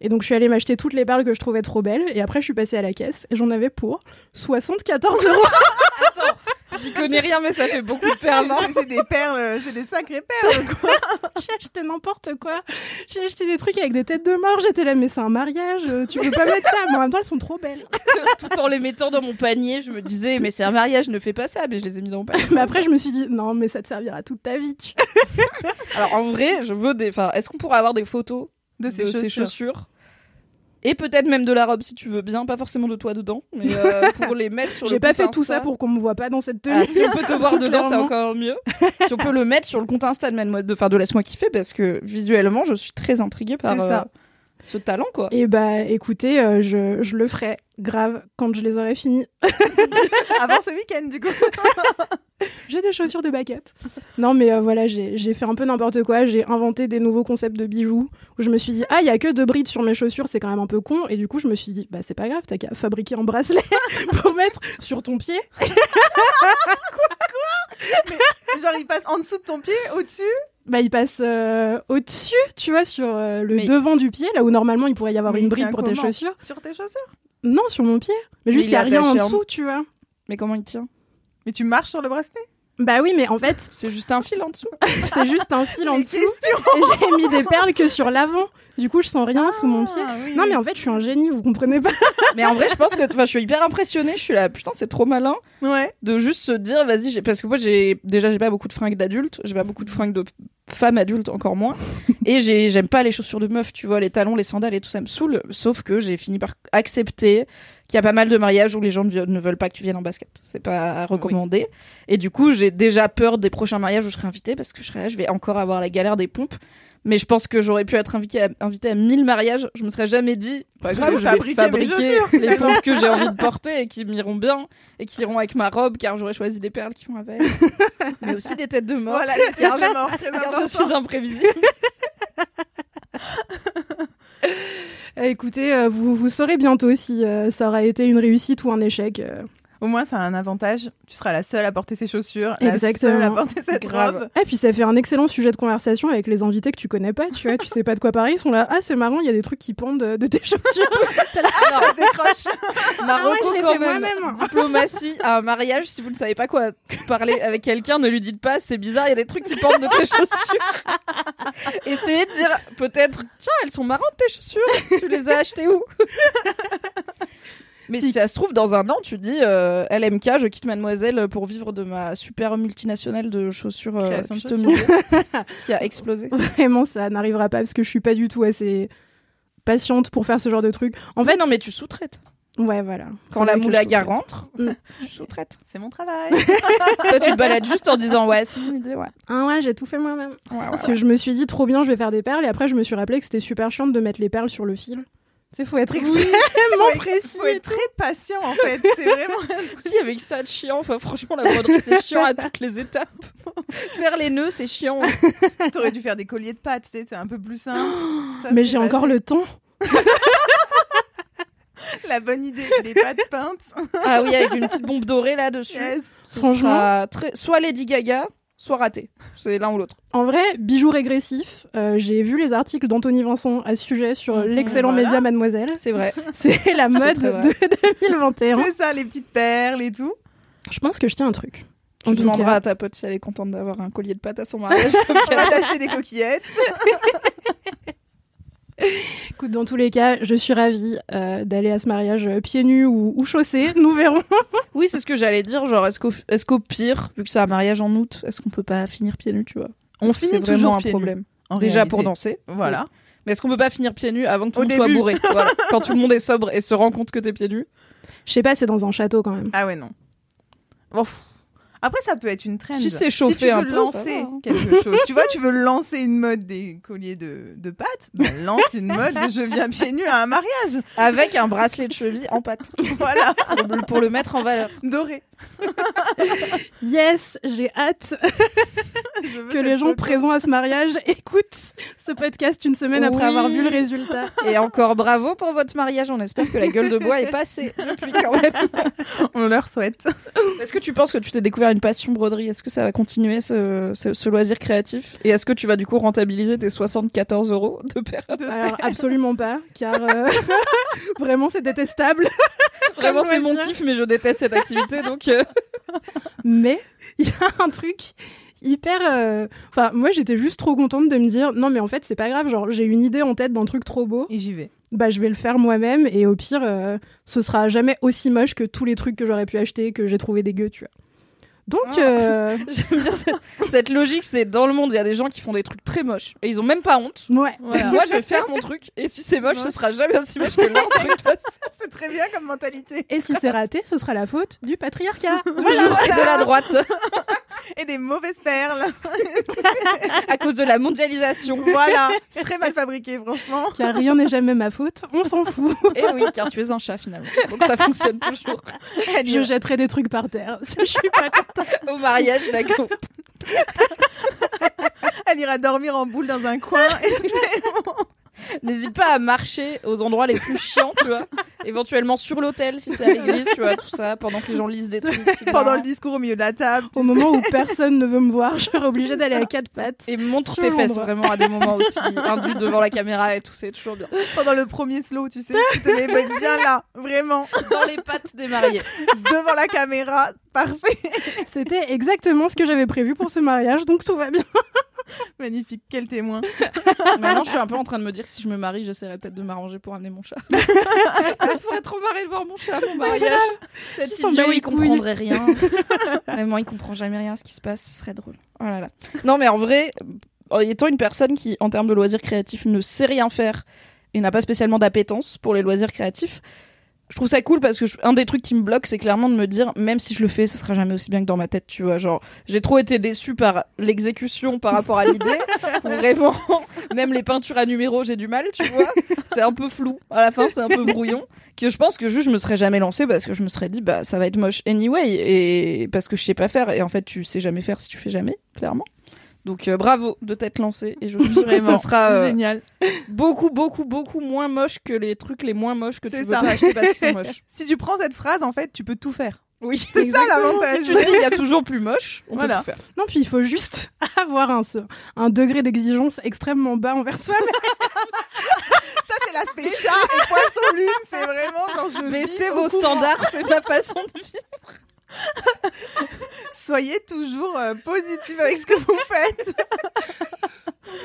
Et donc je suis allée m'acheter toutes les perles que je trouvais trop belles, et après je suis passée à la caisse, et j'en avais pour 74 euros. Attends, J'y connais rien, mais ça fait beaucoup de perles. hein. C'est- C'est des perles, c'est des sacrées perles. quoi. J'ai acheté n'importe quoi. J'ai acheté des trucs avec des têtes de mort. J'étais là, mais c'est un mariage. euh, Tu peux pas mettre ça. Mais en même temps, elles sont trop belles. Tout en les mettant dans mon panier, je me disais, mais c'est un mariage, ne fais pas ça. Mais je les ai mis dans mon panier. Mais après, je me suis dit, non, mais ça te servira toute ta vie. tu- Alors en vrai, je veux des. Enfin, est-ce qu'on pourrait avoir des photos De ces chaussures? Et peut-être même de la robe si tu veux bien, pas forcément de toi dedans, mais euh, pour les mettre sur le J'ai pas compte fait tout ça pour qu'on me voit pas dans cette tenue. Ah, si on peut te voir dedans, c'est encore mieux. Si on peut le mettre sur le compte Insta de Mademoiselle, de, enfin, de Laisse-moi kiffer, parce que visuellement, je suis très intriguée par euh, ce talent, quoi. Et bah, écoutez, euh, je, je le ferai grave quand je les aurai finis. Avant ce week-end, du coup. J'ai des chaussures de backup. Non, mais euh, voilà, j'ai fait un peu n'importe quoi. J'ai inventé des nouveaux concepts de bijoux où je me suis dit, ah, il y a que deux brides sur mes chaussures, c'est quand même un peu con. Et du coup, je me suis dit, bah, c'est pas grave, t'as qu'à fabriquer un bracelet pour mettre sur ton pied. Genre, il passe en dessous de ton pied, au-dessus? Bah, il passe euh, au-dessus, tu vois, sur euh, le Mais- devant du pied, là où normalement il pourrait y avoir Mais une bride pour tes chaussures. Sur tes chaussures? Non, sur mon pied. Mais Mais juste, il il y a rien en- dessous, tu vois. Mais comment il tient? Mais tu marches sur le bracelet? Bah oui, mais en fait, C'est juste un fil en dessous. c'est juste un fil en dessous. j'ai mis des perles que sur l'avant. Du coup, je sens rien sous mon pied. Ah, oui, Non, oui. mais en fait, je suis un génie, vous comprenez pas mais en vrai, je pense que, enfin, je suis hyper impressionnée. Je suis là, putain, c'est trop malin Ouais. de juste se dire, vas-y, parce que moi, j'ai déjà, j'ai pas beaucoup de fringues d'adultes, j'ai pas beaucoup de fringues de femmes adultes, encore moins. et j'ai, j'aime pas les chaussures de meufs, tu vois, les talons, les sandales et tout ça me saoule. Sauf que j'ai fini par accepter qu'il y a pas mal de mariages où les gens ne veulent pas que tu viennes en basket. C'est pas recommandé. Et du coup, j'ai déjà peur des prochains mariages où je serai invitée parce que je serai là, je vais encore avoir la galère des pompes. Mais je pense que j'aurais pu être invitée à, invitée à 1000 mariages. Je me serais jamais dit, pas grave, je vais fabriquer les pompes que j'ai envie de porter et qui m'iront bien et qui iront avec ma robe car j'aurais choisi des perles qui vont avec. Mais aussi des têtes de mort. Voilà, les Car têtes je- de mort, très car je suis imprévisible. Euh, Écoutez, euh, vous, vous saurez bientôt si euh, ça aura été une réussite ou un échec. euh. Au moins, ça a un avantage. Tu seras la seule à porter ces chaussures, Exactement. la seule à porter cette Grave. robe. Et puis ça fait un excellent sujet de conversation avec les invités que tu connais pas, tu vois, tu sais pas de quoi parler, ils sont là, ah c'est marrant, il y a des trucs qui pendent de, de tes chaussures. Alors, Décroche. Marocco Ah je l'ai quand même. moi-même. Diplomatie à un mariage, si vous ne savez pas quoi parler avec quelqu'un, ne lui dites pas c'est bizarre, il y a des trucs qui pendent de tes chaussures. Essayez de dire peut-être tiens, elles sont marrantes tes chaussures, tu les as achetées où? Mais si. ça se trouve, dans un an, tu dis euh, LMK, je quitte Mademoiselle pour vivre de ma super multinationale de chaussures euh, customisées qui a explosé. Vraiment, ça n'arrivera pas parce que je suis pas du tout assez patiente pour faire ce genre de truc. En fait, non, mais tu sous-traites. ouais, voilà. Quand la moulaga rentre, Mm. tu sous-traites. C'est mon travail. Toi, tu te balades juste en disant ouais, c'est une idée, ouais. Ah ouais, j'ai tout fait moi-même. Ouais, ouais, Parce ouais. que je me suis dit trop bien, je vais faire des perles et après je me suis rappelé que c'était super chiant de mettre les perles sur le fil. Tu sais, faut être extrêmement Faut- précis. Faut être très patient en fait. C'est vraiment. Si, avec ça de chiant, enfin, franchement, la broderie, c'est chiant à toutes les étapes. Faire les nœuds, c'est chiant. T'aurais dû faire des colliers de pâtes, tu sais, c'est un peu plus simple. Ça, Mais j'ai encore le temps. La bonne idée, les pâtes peintes. Ah oui, avec une petite bombe dorée là-dessus. Yes. Ce Franchement. sera très... soit Lady Gaga, soit raté. C'est l'un ou l'autre. En vrai, bijoux régressifs, euh, j'ai vu les articles d'Anthony Vincent à ce sujet sur Mhm, l'excellent voilà. média Mademoiselle. C'est vrai. C'est la mode de 2021. C'est ça, les petites perles et tout. Je pense que je tiens un truc. Demanderas cas. à ta pote si elle est contente d'avoir un collier de pâte à son mariage. On va t'acheter des coquillettes. Écoute, dans tous les cas, je suis ravie euh, d'aller à ce mariage euh, pieds nus ou, ou chaussés. Nous verrons. oui, c'est ce que j'allais dire. Genre, est-ce qu'au est qu'au pire, vu que c'est un mariage en août, est-ce qu'on peut pas finir pieds nus, tu vois? On finit c'est vraiment toujours un pieds nus, problème. en Déjà réalité. pour danser. Voilà. Mais est-ce qu'on peut pas finir pieds nus avant que tout Au le monde soit début. bourré? Voilà. Quand tout le monde est sobre et se rend compte que t'es pieds nus. Je sais pas, c'est dans un château quand même. Ah ouais, non. Bon, pff. Après, ça peut être une trend. Si c'est chauffé si tu veux un peu, ça lancer va, hein. quelque chose, tu vois, tu veux lancer une mode des colliers de, de pâtes, bah, lance une mode de je viens pieds nus à un mariage. Avec un bracelet de cheville en pâte. Voilà, pour, le- pour le mettre en valeur. doré. Yes, j'ai hâte que les gens photo. présents à ce mariage écoutent ce podcast une semaine après avoir vu le résultat. Et encore bravo pour votre mariage. On espère que la gueule de bois est passée depuis quand même. On leur souhaite. Est-ce que tu penses que tu t'es découvert une passion broderie? Est-ce que ça va continuer ce, ce- ce loisir créatif? Et est-ce que tu vas du coup rentabiliser tes 74 euros de perles Alors absolument pas, car euh, vraiment c'est détestable. Vraiment, c'est mon kiff, mais je déteste cette activité. Donc, mais il y a un truc hyper. euh, Enfin, moi, j'étais juste trop contente de me dire non, mais en fait, c'est pas grave. Genre, j'ai une idée en tête d'un truc trop beau. Et j'y vais. Bah, je vais le faire moi-même. Et au pire, euh, ce sera jamais aussi moche que tous les trucs que j'aurais pu acheter que j'ai trouvé dégueu, tu vois. Donc, Ah. euh, J'aime bien cette, cette logique, c'est dans le monde, il y a des gens qui font des trucs très moches et ils ont même pas honte. ouais. Voilà. Moi, je vais faire mon truc et si c'est moche, ce sera jamais aussi moche que leur truc. C'est très bien comme mentalité. Et si c'est raté, ce sera la faute du patriarcat. Toujours et de la droite Et des mauvaises perles. à cause de la mondialisation. voilà. C'est très mal fabriqué, franchement. Car rien n'est jamais ma faute, on s'en fout. Et oui, car tu es un chat finalement. Donc ça fonctionne toujours. Je jetterai des trucs par terre. Je suis pas contente. Au mariage, d'accord. elle ira dormir en boule dans un coin. Et c'est bon. N'hésite pas à marcher aux endroits les plus chiants, tu vois. Éventuellement sur l'hôtel, si c'est à l'église, tu vois, tout ça, pendant que les gens lisent des trucs. Pendant le discours au milieu de la table. Au sais. moment où personne ne veut me voir, je serai obligée d'aller à quatre pattes. Et montre tes fesses vraiment à des moments aussi induits devant la caméra et tout, c'est toujours bien. Pendant le premier slow, tu sais. Tu te mets bien là. Vraiment. Dans les pattes des mariés. Devant la caméra. Parfait. C'était exactement ce que j'avais prévu pour ce mariage, donc tout va bien. Magnifique. Quel témoin. Maintenant, je suis un peu en train de me dire que si je me marie, j'essaierai peut-être de m'arranger pour amener mon chat. ça pourrait trop marrer de voir mon chat à mon mariage. Cet idiot, il comprendrait rien. Vraiment, il comprend jamais rien à ce qui se passe. Ce serait drôle. Oh là là. Non, mais en vrai, en étant une personne qui, en termes de loisirs créatifs, ne sait rien faire et n'a pas spécialement d'appétence pour les loisirs créatifs, je trouve ça cool parce que je- un des trucs qui me bloque, c'est clairement de me dire, même si je le fais, ça sera jamais aussi bien que dans ma tête, tu vois. Genre, j'ai trop été déçue par l'exécution par rapport à l'idée. Vraiment, même les peintures à numéros, j'ai du mal, tu vois. C'est un peu flou. À la fin, c'est un peu brouillon. Que je pense que juste, je me serais jamais lancée parce que je me serais dit, bah, ça va être moche anyway. Et parce que je sais pas faire. Et en fait, tu sais jamais faire si tu fais jamais, clairement. Donc, euh, bravo de t'être lancé. Et je suis sûre que ça Vraiment. sera euh, Génial. beaucoup, beaucoup, beaucoup moins moche que les trucs les moins moches que tu C'est veux ça. pas acheter parce qu'ils sont moches. Si tu prends cette phrase, en fait, tu peux tout faire. Oui, C'est ça l'avantage. Si tu dis, il y a toujours plus moche, on Voilà. peut tout faire. Non, puis il faut juste avoir un, un degré d'exigence extrêmement bas envers soi. Ça, c'est l'aspect chat et poisson lune. C'est vraiment quand je Mais vis c'est au vos standards, c'est ma façon de vivre. Soyez toujours euh, positive avec ce que vous faites.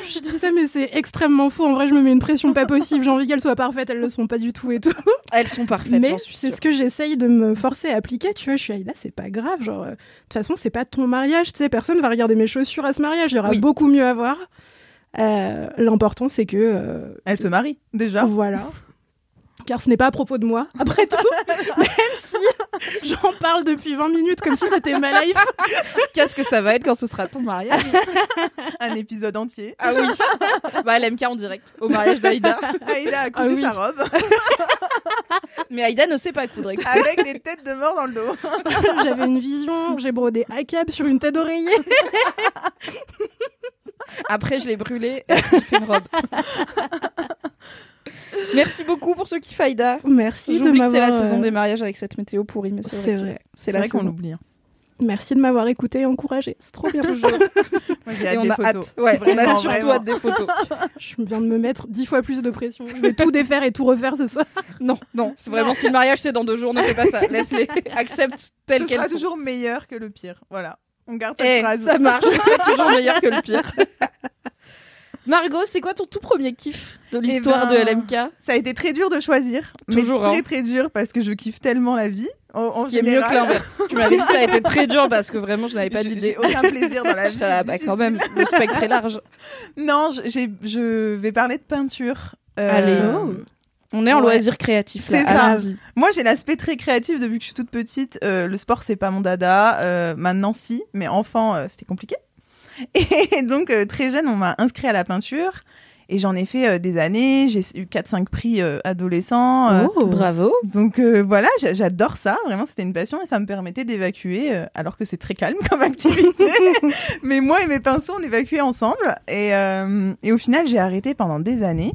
Je dis ça, mais c'est extrêmement faux. En vrai, je me mets une pression pas possible. J'ai envie qu'elles soient parfaites, elles le sont pas du tout et tout. Elles sont parfaites, mais c'est ce que j'essaye de me forcer à appliquer. Tu vois, je suis Aïda, c'est pas grave. Genre, euh, de toute façon, c'est pas ton mariage. Tu sais, personne va regarder mes chaussures à ce mariage. Il y aura Oui. beaucoup mieux à voir. Euh, L'important, c'est que euh, Elle se marie déjà. Voilà. Car ce n'est pas à propos de moi, après tout, même si j'en parle depuis 20 minutes comme si c'était ma life. Qu'est-ce que ça va être quand ce sera ton mariage Un épisode entier. Ah oui Bah LMK en direct, au mariage d'Aïda. Aïda a cousu Ah oui. sa robe Mais Aïda ne sait pas coudre. écoute. avec des têtes de mort dans le dos. J'avais une vision, j'ai brodé ACAB sur une tête d'oreiller. Après, je l'ai brûlée j'ai fait une robe. Merci beaucoup pour ce kiff Aïda. Merci de que c'est la m'avoir, saison euh, des mariages avec cette météo pourrie, mais c'est C'est vrai. C'est vrai qu'on l'oublie. hein. Merci de m'avoir écouté et encouragé. C'est trop bien. Toujours. Moi, j'ai Et hâte on des a photos. hâte. Ouais, on a surtout vraiment. hâte des photos. Je viens de me mettre dix fois plus de pression. Je vais tout défaire et tout refaire ce soir. Non, non, c'est vraiment si le mariage c'est dans deux jours, ne fais pas ça. Laisse-les, accepte telles Ce qu'elles sera sont. toujours meilleur que le pire. Voilà. On garde cette Eh, phrase. ça marche, c'est toujours meilleur que le pire. Margot, c'est quoi ton tout premier kiff de l'histoire ben, de LMK Ça a été très dur de choisir. Toujours, mais très hein. très dur parce que je kiffe tellement la vie. En, Ce qui est mieux général. que l'inverse. Si tu m'avais dit ça a été très dur parce que vraiment je n'avais pas d'idée. J'ai aucun plaisir dans la vie. Là, bah, quand même, le spectre est large. Non, je- vais parler de peinture. Euh, Allez. On est en Ouais. loisir créatif. C'est ça. Moi, j'ai l'aspect très créatif depuis que je suis toute petite. Euh, le sport, c'est pas mon dada. Euh, maintenant, si. Mais enfant, euh, c'était compliqué. Et donc, euh, très jeune, on m'a inscrit à la peinture. Et j'en ai fait euh, des années. J'ai eu 4-5 prix euh, adolescents. euh, Oh. Bravo. Donc voilà, j'a- j'adore ça. Vraiment, c'était une passion et ça me permettait d'évacuer, alors que c'est très calme comme activité. Mais moi et mes pinceaux, on évacuait ensemble. Et, et au final, j'ai arrêté pendant des années,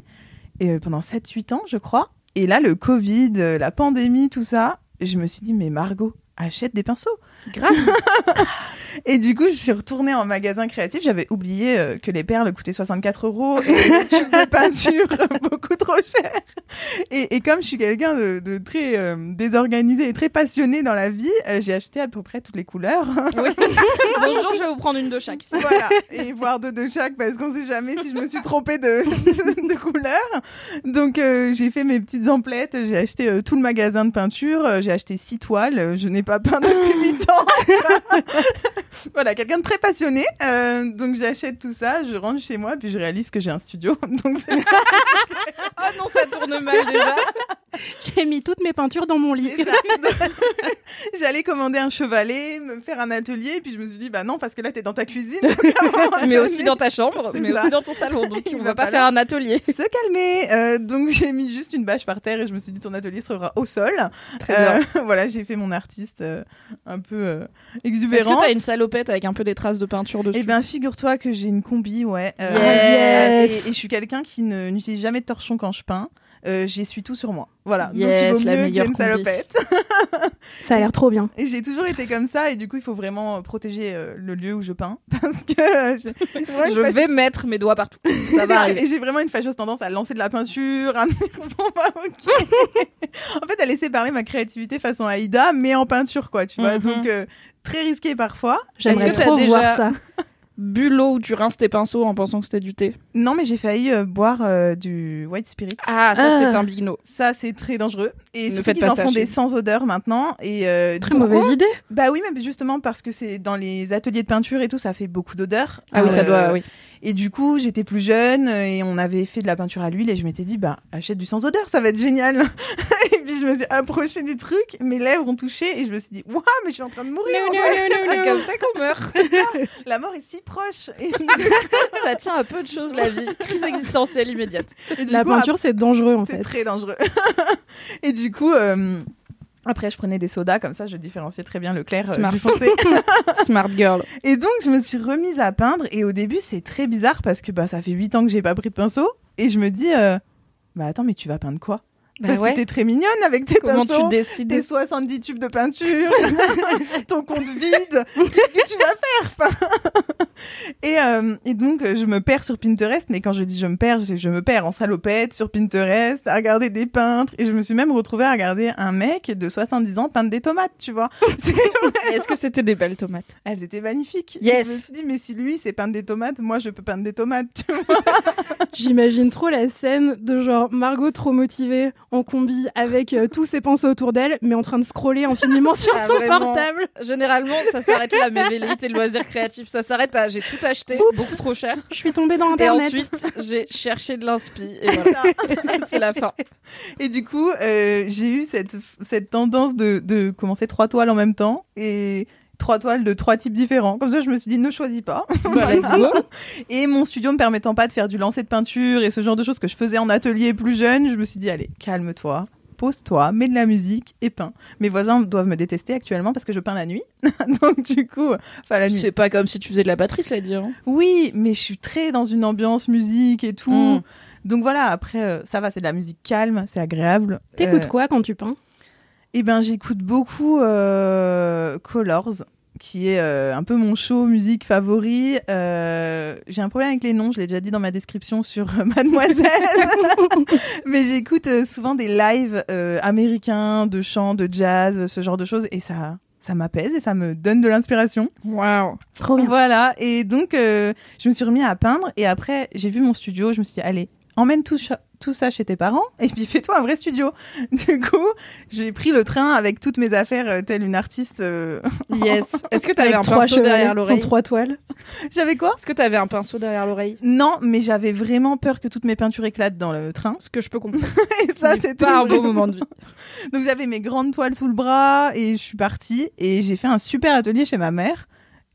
et, pendant 7-8 ans, je crois. Et là, le Covid, la pandémie, tout ça, je me suis dit, mais Margot, achète des pinceaux. Grave. Et du coup, je suis retournée en magasin créatif. J'avais oublié euh, que les perles coûtaient 64 euros et les tubes de peinture beaucoup trop cher. Et, et, comme je suis quelqu'un de, de, très euh, désorganisé et très passionné dans la vie, euh, j'ai acheté à peu près toutes les couleurs. Oui. Bonjour, je vais vous prendre une de chaque. Voilà, et voir deux de chaque parce qu'on sait jamais si je me suis trompée de, de, couleur. Donc j'ai fait mes petites emplettes, j'ai acheté tout le magasin de peinture, j'ai acheté six toiles. Je n'ai pas peint depuis 8 ans. voilà, quelqu'un de très passionné. Euh, donc j'achète tout ça, je rentre chez moi, puis je réalise que j'ai un studio. Donc c'est. oh non, ça tourne mal déjà. J'ai mis toutes mes peintures dans mon lit. J'allais commander un chevalet, me faire un atelier, et puis je me suis dit, bah non, parce que là, t'es dans ta cuisine. mais aussi dans ta chambre, mais aussi dans ton salon. Donc on va pas, faire un atelier. Se calmer. Euh, donc j'ai mis juste une bâche par terre et je me suis dit, ton atelier sera au sol. Très bien. Euh, voilà, j'ai fait mon artiste euh, un peu exubérant. Est-ce que t'as une salopette avec un peu des traces de peinture dessus Eh bien, figure-toi que j'ai une combi, ouais. Yes. et, et, je suis quelqu'un qui n'utilise jamais de torchon quand je peins euh, j'essuie tout sur moi. Voilà. Yes, Donc il vaut la mieux meilleure qu'il y ait une salopette. ça a l'air trop bien. Et j'ai toujours été comme ça et du coup il faut vraiment protéger euh, le lieu où je peins parce que euh, je vais mettre mes doigts partout. Ça va arriver. Et j'ai vraiment une fâcheuse tendance à lancer de la peinture, à me dire bon bah ok. en fait à laisser parler ma créativité façon Aïda mais en peinture quoi, tu vois. Mhm. Donc euh, très risqué parfois. J'aimerais trop déjà- voir ça. Bu l'eau où tu rinces tes pinceaux en pensant que c'était du thé. Non mais j'ai failli euh, boire euh, du white spirit. Ah, ça Ah. c'est un big no. Ça c'est très dangereux et Ne surtout faites qu'ils pas en ça font des sans odeur maintenant et euh, Très mauvaise idée. Bah oui, mais justement parce que c'est dans les ateliers de peinture et tout, ça fait beaucoup d'odeur. Ah oui, ça Euh, doit, oui. Et du coup, j'étais plus jeune euh, et on avait fait de la peinture à l'huile et je m'étais dit, bah, achète du sans odeur, ça va être génial. et puis je me suis approchée du truc, mes lèvres ont touché et je me suis dit, waouh, mais je suis en train de mourir. C'est comme ça qu'on meurt. La mort est si proche. Et, ça tient à peu de choses la vie. Crise existentielle immédiate. et La coup, peinture, c'est dangereux en c'est fait. très dangereux. et du coup, euh, après, je prenais des sodas, comme ça, je différenciais très bien le clair euh, Smart. du foncé. Smart girl. Et donc, je me suis remise à peindre. Et au début, c'est très bizarre parce que bah, ça fait 8 ans que j'ai pas pris de pinceau. Et je me dis, euh, bah attends, mais tu vas peindre quoi? Bah Parce ouais. que t'es très mignonne avec tes Comment pinceaux. tu décides Tes 70 tubes de peinture, ton compte vide, qu'est-ce que tu vas faire et, euh, et donc, je me perds sur Pinterest, mais quand je dis je me perds, je, je me perds en salopette sur Pinterest, à regarder des peintres, et je me suis même retrouvée à regarder un mec de 70 ans peindre des tomates, tu vois. Est-ce que c'était des belles tomates? Elles étaient magnifiques. Yes. Je me suis dit, mais si lui, c'est peindre des tomates, moi, je peux peindre des tomates, tu vois. J'imagine trop la scène de genre Margot trop motivée en combi avec euh, tous ses pinceaux autour d'elle, mais en train de scroller infiniment sur Ah, son vraiment. portable. Généralement, ça s'arrête là, mes velléités de loisirs créatifs. Ça s'arrête à j'ai tout acheté, Oups. beaucoup trop cher. Je suis tombée dans Et internet. ensuite, j'ai cherché de l'inspi. Et voilà, c'est la fin. Et du coup, euh, j'ai eu cette, cette tendance de, de commencer trois toiles en même temps et trois toiles de trois types différents. Comme ça, je me suis dit, ne choisis pas. Bah. Et mon studio me permettant pas de faire du lancer de peinture et ce genre de choses que je faisais en atelier plus jeune, je me suis dit, allez, calme-toi. Pose-toi, mets de la musique et peins. Mes voisins doivent me détester actuellement parce que je peins la nuit. Donc du coup, enfin la nuit. C'est pas comme si tu faisais de la batterie, cela dit. Hein. Oui, mais je suis très dans une ambiance musique et tout. Mm. Donc voilà, après euh, ça va, c'est de la musique calme, c'est agréable. T'écoutes Euh, quoi quand tu peins? Eh ben, j'écoute beaucoup euh, Colors, qui est euh, un peu mon show musique favori. Euh, j'ai un problème avec les noms, je l'ai déjà dit dans ma description sur euh, Mademoiselle. Mais j'écoute euh, souvent des lives euh, américains de chant, de jazz, ce genre de choses, et ça, ça m'apaise et ça me donne de l'inspiration. Waouh. Trop bien. Voilà, et donc euh, je me suis remis à peindre, et après j'ai vu mon studio, je me suis dit, allez, emmène tout, tout ça chez tes parents, et puis fais-toi un vrai studio. Du coup, j'ai pris le train avec toutes mes affaires, euh, telle une artiste. euh, Yes. Est-ce que t'avais un trois pinceau derrière en l'oreille trois toiles. J'avais quoi? Est-ce que t'avais un pinceau derrière l'oreille? Non, mais j'avais vraiment peur que toutes mes peintures éclatent dans le train. Ce que je peux comprendre. Et ça, c'était pas un beau moment de vie. Donc j'avais mes grandes toiles sous le bras et je suis partie et j'ai fait un super atelier chez ma mère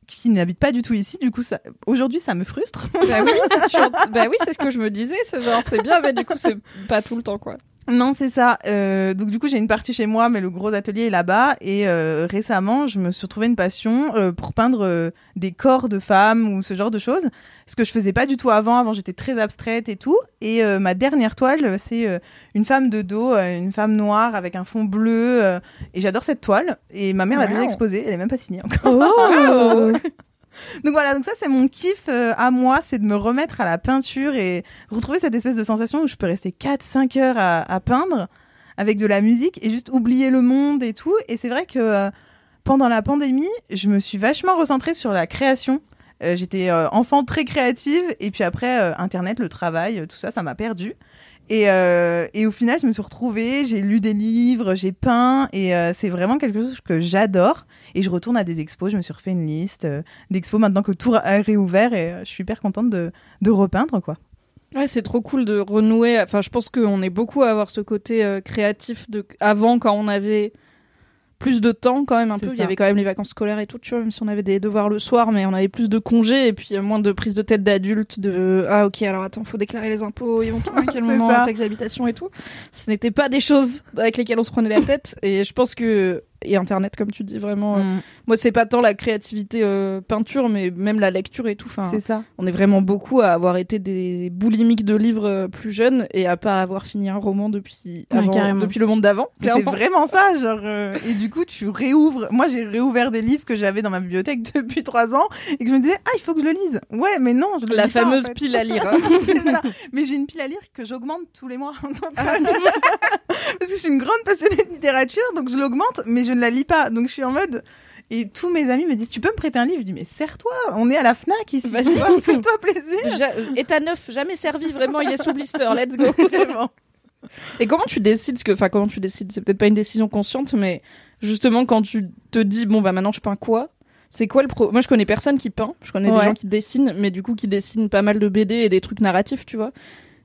qui n'habite pas du tout ici. Du coup, ça... aujourd'hui, ça me frustre. Bah oui, en- bah oui, c'est ce que je me disais. C'est genre, c'est bien, mais du coup, c'est pas tout le temps, quoi. Non, c'est ça. Euh, donc du coup, j'ai une partie chez moi, mais le gros atelier est là-bas. Et euh, récemment, je me suis trouvé une passion euh, pour peindre des corps de femmes ou ce genre de choses. Ce que je faisais pas du tout avant. Avant, j'étais très abstraite et tout. Et ma dernière toile, c'est une femme de dos, une femme noire avec un fond bleu. et j'adore cette toile. Et ma mère l'a déjà exposée. Elle est même pas signée encore. Oh donc voilà, donc ça c'est mon kiff euh, à moi, c'est de me remettre à la peinture et retrouver cette espèce de sensation où je peux rester 4-5 heures à, peindre avec de la musique et juste oublier le monde et tout. Et c'est vrai que euh, pendant la pandémie, je me suis vachement recentrée sur la création. Euh, j'étais enfant très créative et puis après Internet, le travail, tout ça, ça m'a perdu. Et, et, au final, je me suis retrouvée, j'ai lu des livres, j'ai peint, et c'est vraiment quelque chose que j'adore. Et je retourne à des expos, je me suis refait une liste euh, d'expos maintenant que tout a réouvert et euh, je suis hyper contente de, de repeindre quoi. Ouais, c'est trop cool de renouer. Enfin, je pense qu'on est beaucoup à avoir ce côté euh, créatif de avant quand on avait plus de temps quand même un peu. Il y avait quand même les vacances scolaires et tout, tu vois, même si on avait des devoirs le soir, mais on avait plus de congés et puis moins de prise de tête d'adultes de ah ok alors attends faut déclarer les impôts, ils vont tomber à quel moment, taxe d'habitation et tout. Ce n'était pas des choses avec lesquelles on se prenait la tête et je pense que et internet comme tu dis vraiment euh, mm. moi c'est pas tant la créativité euh, peinture mais même la lecture et tout enfin c'est ça. on est vraiment beaucoup à avoir été des boulimiques de livres euh, plus jeunes et à pas avoir fini un roman depuis depuis le monde d'avant c'est vraiment ça genre et du coup tu réouvres moi j'ai réouvert des livres que j'avais dans ma bibliothèque depuis trois ans et que je me disais ah il faut que je le lise. Ouais mais non je le la fameuse pile à lire hein. mais j'ai une pile à lire que j'augmente tous les mois parce que je suis une grande passionnée de littérature donc je l'augmente mais je ne la lis pas. Donc je suis en mode. Et tous mes amis me disent Tu peux me prêter un livre? Je dis Mais serre-toi, on est à la Fnac ici. Fais-toi plaisir. état neuf, jamais servi, vraiment, il est sous blister, let's go. Et comment tu décides? Que, Enfin, comment tu décides? C'est peut-être pas une décision consciente, mais justement, quand tu te dis Bon, bah maintenant je peins quoi? C'est quoi le pro? Moi, je connais personne qui peint. Je connais des gens qui dessinent, mais du coup, qui dessinent pas mal de BD et des trucs narratifs, tu vois.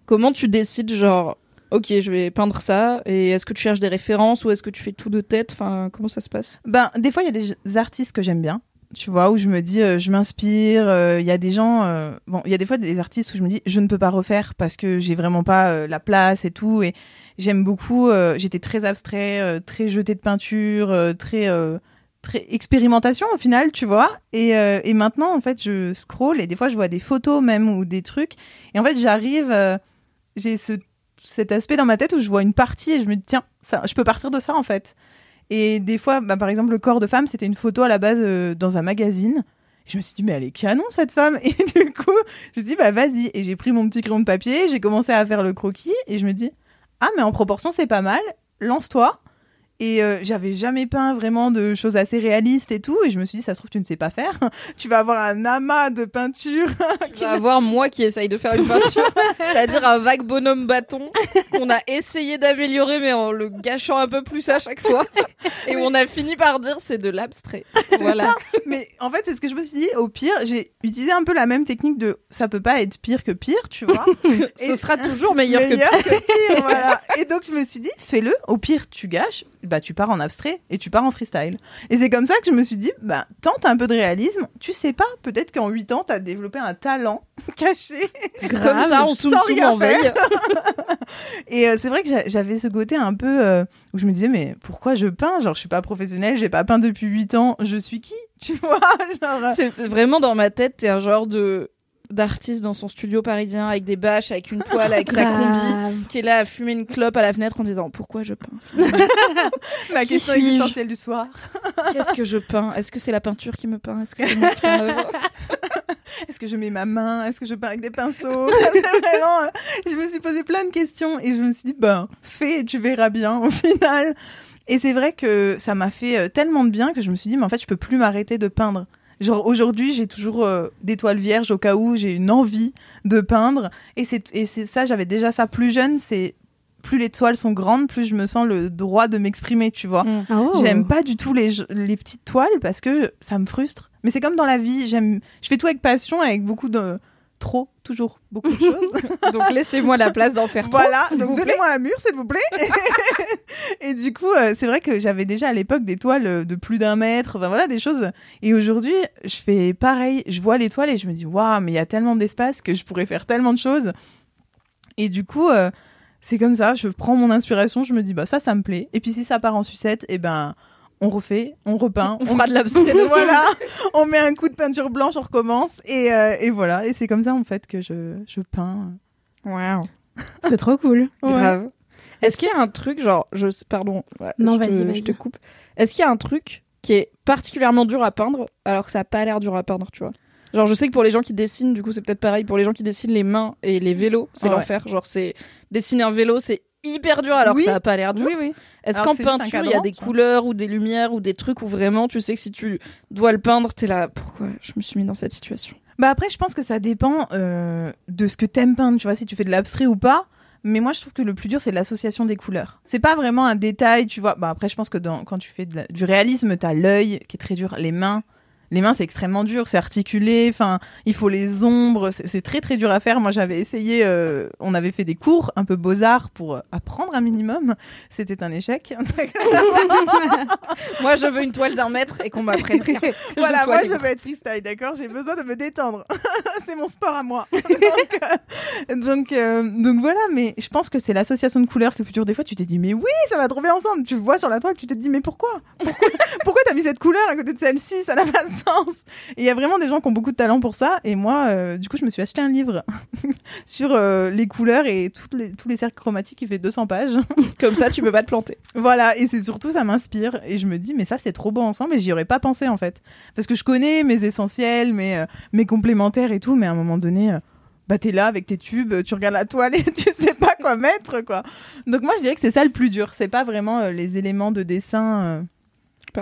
Comment tu décides, genre, ok, je vais peindre ça. Et est-ce que tu cherches des références ou est-ce que tu fais tout de tête? Enfin, comment ça se passe? Ben, des fois, il y a des artistes que j'aime bien. Tu vois, où je me dis, euh, je m'inspire. Euh, il y a des gens, euh, bon, il y a des fois des artistes où je me dis, je ne peux pas refaire parce que j'ai vraiment pas la place et tout. Et j'aime beaucoup. J'étais très abstrait, très jeté de peinture, très expérimentation au final, tu vois. Et, et, maintenant, en fait, je scroll et des fois, je vois des photos même ou des trucs. Et en fait, j'arrive, j'ai ce cet aspect dans ma tête où je vois une partie et je me dis tiens, ça, je peux partir de ça en fait. Et des fois, bah, par exemple, le corps de femme, c'était une photo à la base euh, dans un magazine. je me suis dit, mais elle est canon cette femme. Et du coup, je me suis dit, bah vas-y. Et j'ai pris mon petit crayon de papier, j'ai commencé à faire le croquis et je me dis, ah, mais en proportion, c'est pas mal. Lance-toi. Et euh, j'avais jamais peint vraiment de choses assez réalistes et tout. Et je me suis dit, ça se trouve, tu ne sais pas faire. tu vas avoir un amas de peinture. tu vas avoir moi qui essaye de faire une peinture. C'est-à-dire un vague bonhomme bâton qu'on a essayé d'améliorer, mais en le gâchant un peu plus à chaque fois. Et où on a fini par dire, c'est de l'abstrait. Voilà. Mais en fait, c'est ce que je me suis dit. Au pire, j'ai utilisé un peu la même technique de ça peut pas être pire que pire, tu vois. Ce sera toujours meilleur, que pire. Que pire voilà. Et donc, je me suis dit, fais-le. Au pire, tu gâches bah tu pars en abstrait et tu pars en freestyle. Et c'est comme ça que je me suis dit, bah tente un peu de réalisme. Tu sais pas, peut-être qu'en 8 ans, tu as développé un talent caché. comme ça, on sous en veille. et euh, c'est vrai que j'avais ce côté un peu euh, où je me disais, mais pourquoi je peins? Genre, je suis pas professionnelle, j'ai pas peint depuis 8 ans, je suis qui? Tu vois C'est vraiment dans ma tête, t'es un genre de d'artiste dans son studio parisien avec des bâches, avec une poêle, avec sa combi, qui est là à fumer une clope à la fenêtre en disant pourquoi je peins Ma question existentielle du soir. Qu'est-ce que je peins? Est-ce que c'est la peinture qui me peint? Est-ce que c'est moi qui peins Est-ce que je mets ma main? Est-ce que je peins avec des pinceaux? Vraiment, euh, Je me suis posé plein de questions et je me suis dit ben fais, tu verras bien au final. Et c'est vrai que ça m'a fait euh, tellement de bien que je me suis dit mais en fait je peux plus m'arrêter de peindre. Genre aujourd'hui, j'ai toujours euh, des toiles vierges au cas où j'ai une envie de peindre. Et c'est et c'est ça, j'avais déjà ça plus jeune. C'est plus les toiles sont grandes, plus je me sens le droit de m'exprimer, tu vois. Mm. Oh. J'aime pas du tout les, les petites toiles parce que ça me frustre. Mais c'est comme dans la vie, j'aime, je fais tout avec passion, avec beaucoup de trop, toujours beaucoup de choses. donc laissez-moi la place d'en faire trop. Voilà, donc donnez-moi un mur, s'il vous plaît. et du coup, euh, c'est vrai que j'avais déjà à l'époque des toiles de plus d'un mètre, enfin voilà, des choses. Et aujourd'hui, je fais pareil. Je vois les toiles et je me dis, waouh, mais il y a tellement d'espace que je pourrais faire tellement de choses. Et du coup, euh, c'est comme ça. Je prends mon inspiration, je me dis bah ça, ça me plaît. Et puis si ça part en sucette, et eh ben on refait, on repeint. On, fera de l'abstrait Voilà, on met un coup de peinture blanche, on recommence et, euh, et voilà. Et c'est comme ça en fait que je, je peins. Waouh, c'est trop cool. Grave. Est-ce qu'il y a un truc genre, je pardon, non vas-y, vas je te coupe. Est-ce qu'il y a un truc qui est particulièrement dur à peindre alors que ça a pas l'air dur à peindre, tu vois? Genre, je sais que pour les gens qui dessinent, du coup, c'est peut-être pareil. Pour les gens qui dessinent les mains et les vélos, c'est l'enfer. Genre, c'est dessiner un vélo, c'est hyper dur alors que ça a pas l'air dur. Oui, oui. Est-ce qu'en peinture, il y a des couleurs ou des lumières ou des trucs où vraiment tu sais que si tu dois le peindre, t'es là, pourquoi je me suis mis dans cette situation? Bah après, je pense que ça dépend euh, de ce que t'aimes peindre, tu vois, si tu fais de l'abstrait ou pas. Mais moi, je trouve que le plus dur, c'est l'association des couleurs. C'est pas vraiment un détail, tu vois. Bah après, je pense que dans, quand tu fais du réalisme, t'as l'œil qui est très dur, les mains les mains c'est extrêmement dur, c'est articulé, enfin il faut les ombres, c'est très très dur à faire. Moi j'avais essayé, euh, on avait fait des cours un peu beaux arts pour euh, apprendre un minimum, c'était un échec. moi je veux une toile d'un mètre et qu'on m'apprenne rien. Voilà, moi je veux être freestyle, d'accord? J'ai besoin de me détendre, c'est mon sport à moi. donc euh, donc, voilà, mais je pense que c'est l'association de couleurs qui est le plus dur. Des fois tu t'es dit mais oui ça va trop bien ensemble, tu vois sur la toile, tu t'es dit mais pourquoi? Pourquoi, pourquoi t'as mis cette couleur à côté de celle-ci? Ça n'a pas sens. Et il y a vraiment des gens qui ont beaucoup de talent pour ça. Et moi, euh, du coup, je me suis acheté un livre sur euh, les couleurs et toutes les, tous les cercles chromatiques qui fait 200 pages. Comme ça, tu peux pas te planter. Voilà. Et c'est surtout, ça m'inspire. Et je me dis, mais ça, c'est trop beau ensemble. Et j'y aurais pas pensé, en fait. Parce que je connais mes essentiels, mes, euh, mes complémentaires et tout. Mais à un moment donné, bah t'es là avec tes tubes, tu regardes la toile et tu sais pas quoi mettre quoi. Donc moi je dirais que c'est ça le plus dur, c'est pas vraiment les éléments de dessin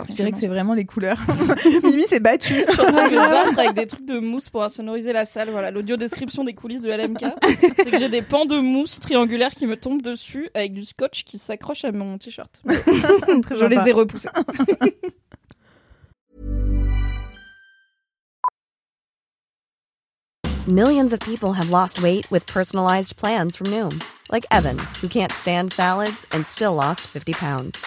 je dirais que c'est vraiment les couleurs. Mimi s'est battue. Je suis en train de me battre avec des trucs de mousse pour insonoriser la salle. Voilà, l'audio description des coulisses de LMK. c'est que j'ai des pans de mousse triangulaires qui me tombent dessus avec du scotch qui s'accroche à mon t-shirt. je les ai repoussés. Millions of people have lost weight with personalized plans from Noom. Like Evan, who can't stand salads and still lost 50 pounds.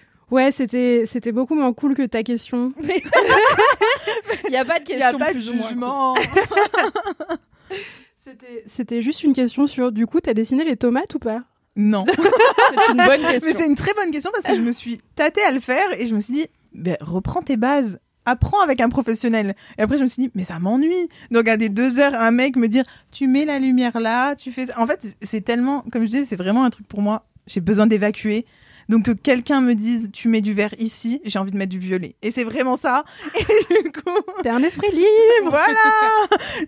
Ouais, c'était c'était beaucoup moins cool que ta question. Il n'y a pas de question. Il a pas de jugement. c'était juste une question sur du coup, t'as dessiné les tomates ou pas? Non. c'est une bonne question. Mais c'est une très bonne question parce que je me suis tâtée à le faire et je me suis dit, ben, reprends tes bases apprends avec un professionnel. Et après, je me suis dit, mais ça m'ennuie. Donc, à des deux heures, un mec me dire, tu mets la lumière là, tu fais. En fait, c'est tellement, comme je disais, c'est vraiment un truc pour moi. J'ai besoin d'évacuer. Donc que quelqu'un me dise tu mets du vert ici, j'ai envie de mettre du violet. Et c'est vraiment ça. Et du coup, t'es un esprit libre. Voilà.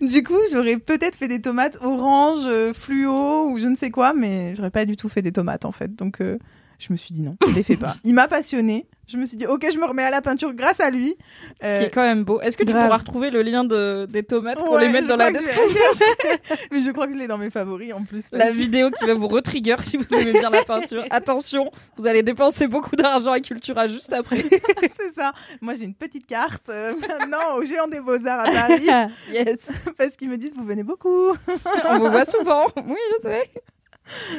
du coup, j'aurais peut-être fait des tomates orange, euh, fluo ou je ne sais quoi, mais j'aurais pas du tout fait des tomates en fait. Donc euh, je me suis dit non, je les fais pas. Il m'a passionné. Je me suis dit, ok, je me remets à la peinture grâce à lui. Ce qui est euh, quand même beau. Est-ce que tu pourras retrouver le lien de, des tomates pour les mettre dans la description Mais je crois que je l'ai dans mes favoris en plus. La vidéo qui va vous retrigger si vous aimez bien la peinture. Attention, vous allez dépenser beaucoup d'argent à Cultura juste après. C'est ça. Moi, j'ai une petite carte euh, maintenant au Géant des Beaux-Arts à Paris. yes. Parce qu'ils me disent, vous venez beaucoup. On vous voit souvent. Oui, je sais.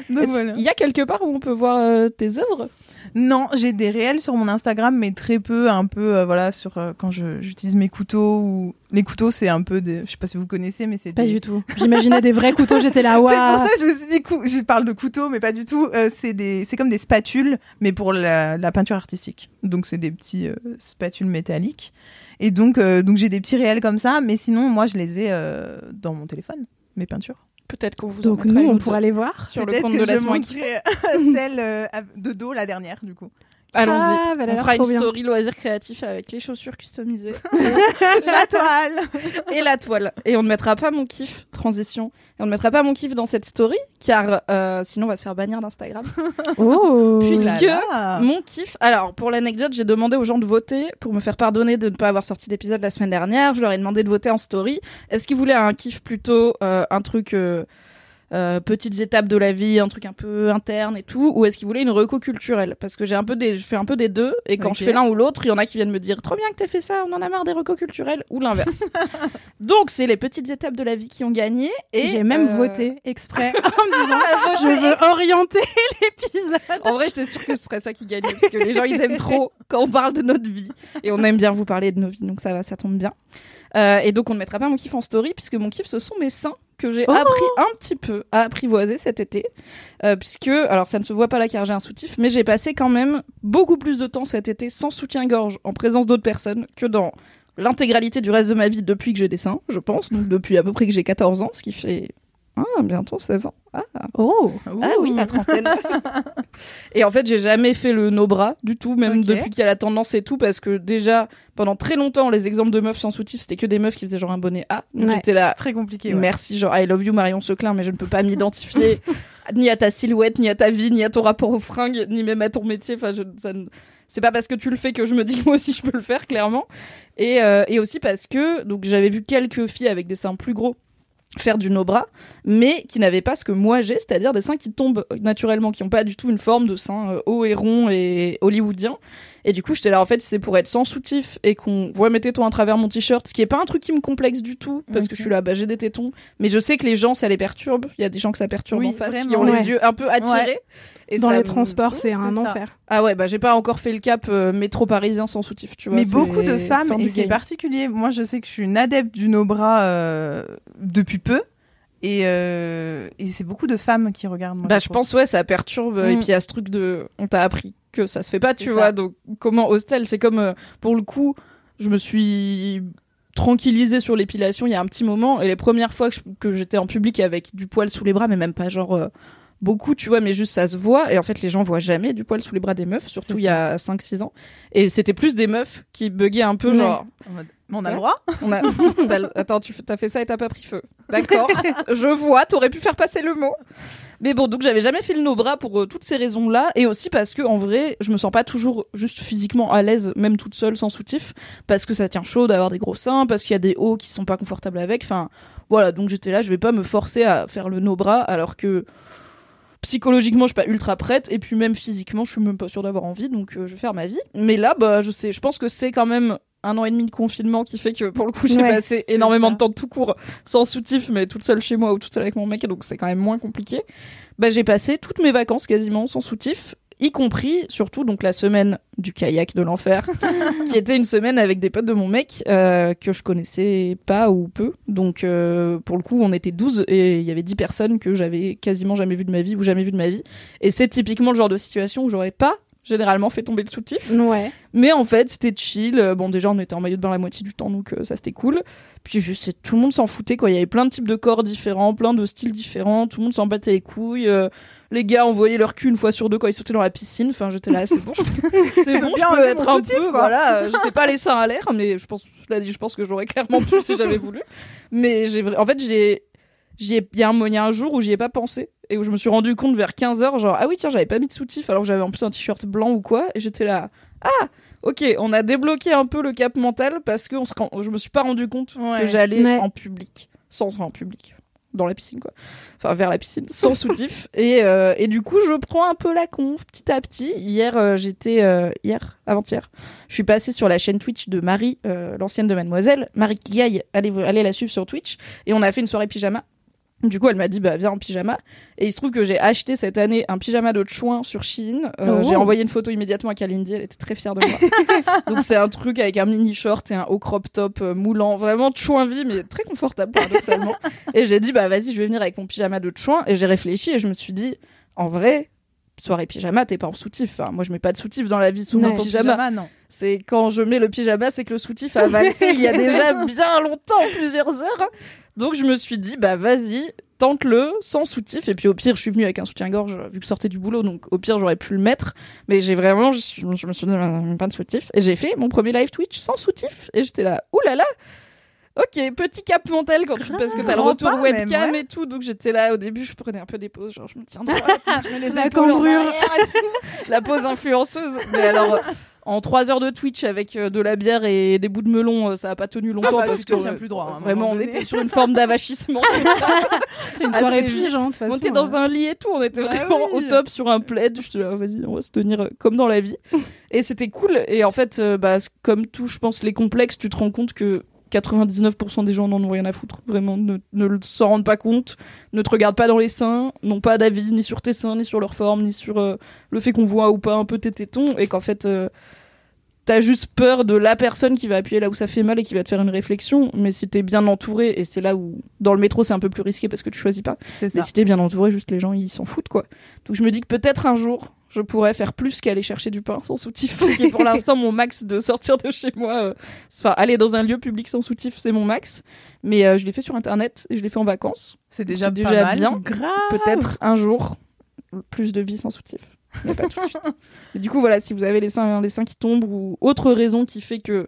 Il y a quelque part où on peut voir euh, tes œuvres? Non, j'ai des réels sur mon Instagram, mais très peu, un peu, euh, voilà, sur euh, quand j'utilise mes couteaux ou les couteaux, c'est un peu des, je sais pas si vous connaissez, mais c'est pas du tout. J'imaginais des vrais couteaux, j'étais là, waouh. C'est pour ça que je me suis dit, je parle de couteaux, mais pas du tout. c'est des, c'est comme des spatules, mais pour la, peinture artistique. Donc c'est des petits spatules métalliques. Et donc, donc j'ai des petits réels comme ça, mais sinon, moi, je les ai dans mon téléphone, mes peintures. Peut-être qu'on vous Donc nous, on pourra les voir sur le compte de la celle euh, de dos, la dernière, du coup. Allons-y. Ah, bah, on fera une story loisir créatif avec les chaussures customisées. la toile. Et la toile. Et on ne mettra pas mon kiff, transition. Et on ne mettra pas mon kiff dans cette story, car euh, sinon on va se faire bannir d'Instagram. Oh. Puisque mon kiff. Alors, pour l'anecdote, j'ai demandé aux gens de voter pour me faire pardonner de ne pas avoir sorti d'épisode la semaine dernière. Je leur ai demandé de voter en story. Est-ce qu'ils voulaient un kiff plutôt euh, un truc. Euh, euh, petites étapes de la vie, un truc un peu interne et tout, ou est-ce qu'il voulait une reco culturelle? Parce que j'ai un peu des, je fais un peu des deux, et quand je fais l'un ou l'autre, il y en a qui viennent me dire trop bien que t'as fait ça, on en a marre des recos culturels, ou l'inverse. Donc c'est les petites étapes de la vie qui ont gagné, et J'ai même euh, voté exprès en me disant je veux orienter l'épisode. En vrai, j'étais sûre que ce serait ça qui gagnait, parce que les gens, ils aiment trop quand on parle de notre vie. Et on aime bien vous parler de nos vies, donc ça va, ça tombe bien. Euh, et donc, on ne mettra pas mon kiff en story, puisque mon kiff, ce sont mes seins que j'ai Oh appris un petit peu à apprivoiser cet été. Euh, puisque, alors ça ne se voit pas là car j'ai un soutif, mais j'ai passé quand même beaucoup plus de temps cet été sans soutien-gorge, en présence d'autres personnes, que dans l'intégralité du reste de ma vie depuis que j'ai des seins, je pense. Donc depuis à peu près que j'ai 14 ans, ce qui fait... Ah, bientôt 16 ans. Ah, Oh, ah oui, la trentaine. et en fait, j'ai jamais fait le no bras du tout, même depuis qu'il y a la tendance et tout, parce que déjà, pendant très longtemps, les exemples de meufs sans soutif, c'était que des meufs qui faisaient genre un bonnet A. Donc Ouais. j'étais C'est là, très compliqué. ouais. merci, genre I love you Marion Seclin, mais je ne peux pas m'identifier ni à ta silhouette, ni à ta vie, ni à ton rapport aux fringues, ni même à ton métier. Enfin, je, ça ne- c'est pas parce que tu le fais que je me dis que moi aussi je peux le faire, clairement. Et, euh, et aussi parce que donc j'avais vu quelques filles avec des seins plus gros faire du no-bras, mais qui n'avaient pas ce que moi j'ai, c'est-à-dire des seins qui tombent naturellement, qui n'ont pas du tout une forme de sein euh, haut et rond et hollywoodien. Et du coup, j'étais là, en fait, c'est pour être sans soutif et qu'on voit mes tétons à travers mon t-shirt, ce qui est pas un truc qui me complexe du tout, parce que je suis là, bah, j'ai des tétons, mais je sais que les gens, ça les perturbe. Il y a des gens que ça perturbe Oui, en face, qui ont ouais. les yeux un peu attirés. Et dans ça les transports, c'est un ça. enfer. Ah ouais, bah j'ai pas encore fait le cap euh, métro parisien sans soutif, tu vois. Mais beaucoup de femmes, et c'est particulier. Moi, je sais que je suis une adepte du no-bras euh, depuis peu. Et, euh, et c'est beaucoup de femmes qui regardent. moi, Bah, je pense, ouais, ça perturbe. Et Mm. puis, il y a ce truc de. On t'a appris que ça se fait pas, tu vois. ça. Donc, comment hostel C'est comme. euh, pour le coup, je me suis tranquillisée sur l'épilation il y a un petit moment. Et les premières fois que j'étais en public avec du poil sous les bras, mais même pas genre. euh, beaucoup, tu vois, mais juste ça se voit. Et en fait, les gens voient jamais du poil sous les bras des meufs, surtout il y a 5-6 ans. Et c'était plus des meufs qui buggaient un peu, Ouais. genre. Mais on a le droit On a... Attends, tu as fait ça et t'as pas pris feu. D'accord, je vois, t'aurais pu faire passer le mot. Mais bon, donc j'avais jamais fait le no-bras pour euh, toutes ces raisons-là, et aussi parce que en vrai, je me sens pas toujours juste physiquement à l'aise, même toute seule sans soutif, parce que ça tient chaud d'avoir des gros seins, parce qu'il y a des hauts qui sont pas confortables avec. Enfin, voilà, donc j'étais là, je vais pas me forcer à faire le no-bras, alors que psychologiquement je suis pas ultra prête et puis même physiquement je suis même pas sûre d'avoir envie donc euh, je vais faire ma vie mais là bah je sais je pense que c'est quand même un an et demi de confinement qui fait que pour le coup j'ai Ouais, passé énormément ça. de temps tout court sans soutif mais toute seule chez moi ou toute seule avec mon mec donc c'est quand même moins compliqué bah j'ai passé toutes mes vacances quasiment sans soutif y compris surtout donc la semaine du kayak de l'enfer qui était une semaine avec des potes de mon mec euh, que je connaissais pas ou peu donc euh, pour le coup on était 12 et il y avait 10 personnes que j'avais quasiment jamais vu de ma vie ou jamais vu de ma vie et c'est typiquement le genre de situation où j'aurais pas généralement fait tomber le soutif Ouais. mais en fait, c'était chill. Euh, Bon, déjà, on était en maillot de bain la moitié du temps, donc euh, ça, c'était cool. Puis, je sais, tout le monde s'en foutait, quoi. Il y avait plein de types de corps différents, plein de styles différents. Tout le monde s'en battait les couilles. Euh, les gars envoyaient leur cul une fois sur deux quand ils sautaient dans la piscine. Enfin, j'étais là, c'est bon. je- C'est bon, bien je peux être un soutif, peu, quoi. voilà. euh, J'étais pas les seins à l'air, mais je pense, je l'ai dit, je pense que j'aurais clairement pu si j'avais voulu. Mais j'ai, en fait, j'ai, j'y ai- il y, a un- il y a un jour où j'y ai pas pensé et où je me suis rendu compte vers 15h, genre, ah oui, tiens, j'avais pas mis de soutif alors que j'avais en plus un t-shirt blanc ou quoi. Et j'étais là, ah, ok, on a débloqué un peu le cap mental parce que on se rend- je me suis pas rendu compte Ouais. que j'allais Ouais. en public, sans en public, dans la piscine quoi, enfin vers la piscine, sans soutif. Et, euh, et du coup, je prends un peu la conf petit à petit. Hier, euh, j'étais euh, hier, avant-hier, je suis passée sur la chaîne Twitch de Marie, l'ancienne de Mademoiselle, Marie Kigaille. Allez, allez la suivre sur Twitch. Et on a fait une soirée pyjama. Du coup, elle m'a dit, bah, viens en pyjama. Et il se trouve que j'ai acheté cette année un pyjama de chouin sur Shein. Euh, Oh. J'ai envoyé une photo immédiatement à Kalindi. Elle était très fière de moi. Donc, c'est un truc avec un mini short et un haut crop top euh, moulant. Vraiment chouin vie, mais très confortable, paradoxalement. et j'ai dit, bah, vas-y, je vais venir avec mon pyjama de chouin. Et j'ai réfléchi et je me suis dit, en vrai, soirée pyjama, t'es pas en soutif. Enfin, moi, je mets pas de soutif dans la vie sous mon Ton pyjama. pyjama, non. C'est quand je mets le pyjama, c'est que le soutif a valsé il y a déjà bien longtemps, plusieurs heures. Donc je me suis dit, bah vas-y, tente-le sans soutif. Et puis au pire, je suis venue avec un soutien-gorge vu que je sortais du boulot, donc au pire, j'aurais pu le mettre. Mais j'ai vraiment, je me suis dit, bah, pas de soutif. Et j'ai fait mon premier live Twitch sans soutif. Et j'étais là, oulala! Ok, petit cap mental quand tu, parce que t'as le retour pas, webcam ouais. et tout. Donc j'étais là au début, je prenais un peu des pauses, genre je me tiens droite, je mets les La épaules en arrière et tout. la pause influenceuse. Mais alors, euh, en trois heures de Twitch avec euh, de la bière et des bouts de melon, euh, ça a pas tenu longtemps bah, parce que tiens plus droit, un vraiment, on était sur une forme d'avachissement. C'est une soirée pige, hein, de façon. On était dans euh. un lit et tout, on était Bah vraiment oui. au top sur un plaid. Je te là, vas-y, on va se tenir comme dans la vie. et c'était cool. Et en fait, bah, comme tout, je pense, les complexes, tu te rends compte que 99% des gens n'en ont rien à foutre. Vraiment, ne, s'en rendent pas compte, ne te regardent pas dans les seins, n'ont pas d'avis ni sur tes seins, ni sur leur forme, ni sur euh, le fait qu'on voit ou pas un peu tes tétons. Et qu'en fait. euh, T'as juste peur de la personne qui va appuyer là où ça fait mal et qui va te faire une réflexion. Mais si t'es bien entouré, et c'est là où dans le métro c'est un peu plus risqué parce que tu choisis pas. Mais si t'es bien entouré, juste les gens ils s'en foutent quoi. Donc je me dis que peut-être un jour je pourrais faire plus qu'aller chercher du pain sans soutif, qui est pour l'instant mon max de sortir de chez moi. euh, Enfin, aller dans un lieu public sans soutif, c'est mon max. Mais euh, je l'ai fait sur internet et je l'ai fait en vacances. C'est déjà, C'est déjà pas mal. bien. Grave. Peut-être un jour plus de vie sans soutif. Mais pas tout de suite. Et du coup, voilà, si vous avez les seins, les seins qui tombent ou autre raison qui fait que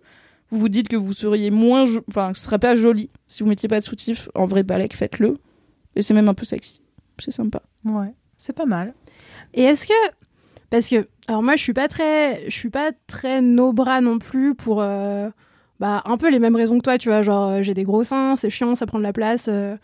vous vous dites que vous seriez moins. Enfin, ce serait pas joli si vous mettiez pas de soutif, en vrai balèque, faites-le. Et c'est même un peu sexy. C'est sympa. Ouais, c'est pas mal. Et est-ce que parce que alors moi je suis pas très je suis pas très no bras non plus pour euh, bah un peu les mêmes raisons que toi tu vois genre euh, j'ai des gros seins c'est chiant ça prend de la place euh,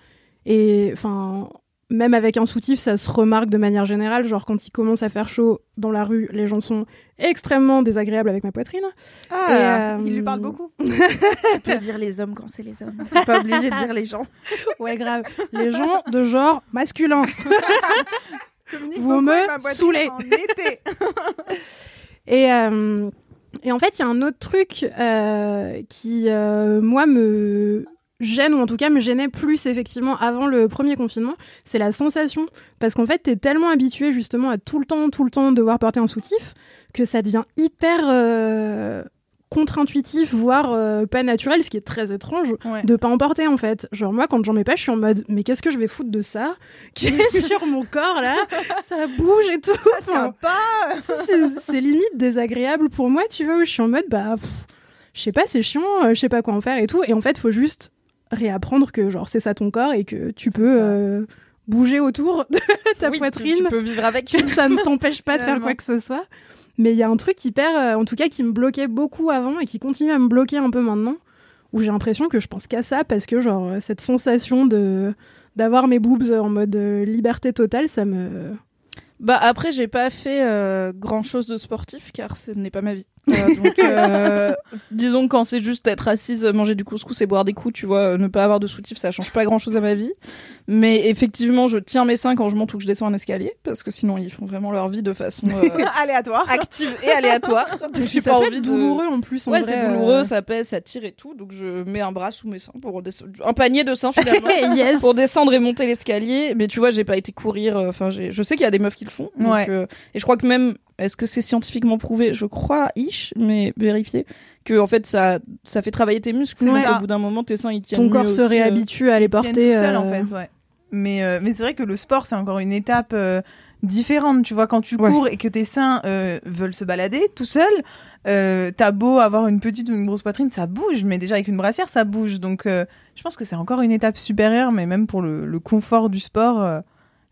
et enfin même avec un soutif ça se remarque de manière générale genre quand il commence à faire chaud dans la rue les gens sont extrêmement désagréables avec ma poitrine Et, euh, Il lui parle beaucoup. tu peux dire les hommes quand c'est les hommes. T'es pas obligé de dire les gens. ouais grave les gens de genre masculin Communique Vous me avec ma poitrine saoulez. En été. Et, euh, et en fait, il y a un autre truc euh, qui, euh, moi, me gêne, ou en tout cas me gênait plus effectivement avant le premier confinement, c'est la sensation. Parce qu'en fait, t'es tellement habitué justement à tout le temps, tout le temps devoir porter un soutif, que ça devient hyper contre-intuitif, voire euh, pas naturel, ce qui est très étrange Ouais. de pas en porter en fait. Genre moi quand j'en mets pas, je suis en mode mais qu'est-ce que je vais foutre de ça qui est sur mon corps là? Ça bouge et tout. Tiens pas. c'est limite désagréable pour moi, tu vois, où je suis en mode, bah, je sais pas, c'est chiant, euh, je sais pas quoi en faire et tout. Et en fait, faut juste réapprendre que, genre, c'est ça ton corps et que tu peux ça. euh, bouger autour de ta Oui, poitrine. Tu peux vivre avec. que ça ne t'empêche pas de faire quoi que ce soit. Mais il y a un truc hyper, euh, en tout cas, qui me bloquait beaucoup avant et qui continue à me bloquer un peu maintenant, où j'ai l'impression que je pense qu'à ça parce que, genre, euh, cette sensation de d'avoir mes boobs en mode euh, liberté totale, ça me. Bah après, j'ai pas fait grand chose de sportif car ce n'est pas ma vie. Euh, donc, euh, disons que quand c'est juste être assise, manger du couscous et boire des coups, tu vois, euh, ne pas avoir de soutif, ça change pas grand chose à ma vie. Mais effectivement, je tiens mes seins quand je monte ou que je descends un escalier parce que sinon ils font vraiment leur vie de façon euh, Aléatoire. active et aléatoire. Donc, ça pas peut envie être de- douloureux en plus. en Ouais, c'est douloureux, ça pèse, ça tire et tout. Donc je mets un bras sous mes seins pour descendre. Un panier de seins finalement. yes. pour descendre et monter l'escalier. Mais tu vois, j'ai pas été courir. Enfin, je sais qu'il y a des meufs qui le font. donc, Ouais. et je crois que même, est-ce que c'est scientifiquement prouvé? Je crois, ish, mais vérifié que en fait ça, ça fait travailler tes muscles. Ça. Au bout d'un moment, tes seins ils tiennent Ton corps se euh. réhabitue à les porter. tout seul, en euh, fait, ouais. Mais, euh, mais c'est vrai que le sport, c'est encore une étape euh, différente. Tu vois, quand tu Ouais. cours et que tes seins euh, veulent se balader tout seuls, euh, t'as beau avoir une petite ou une grosse poitrine, ça bouge. Mais déjà, avec une brassière, ça bouge. Donc, euh, je pense que c'est encore une étape supérieure. Mais même pour le, le confort du sport, euh,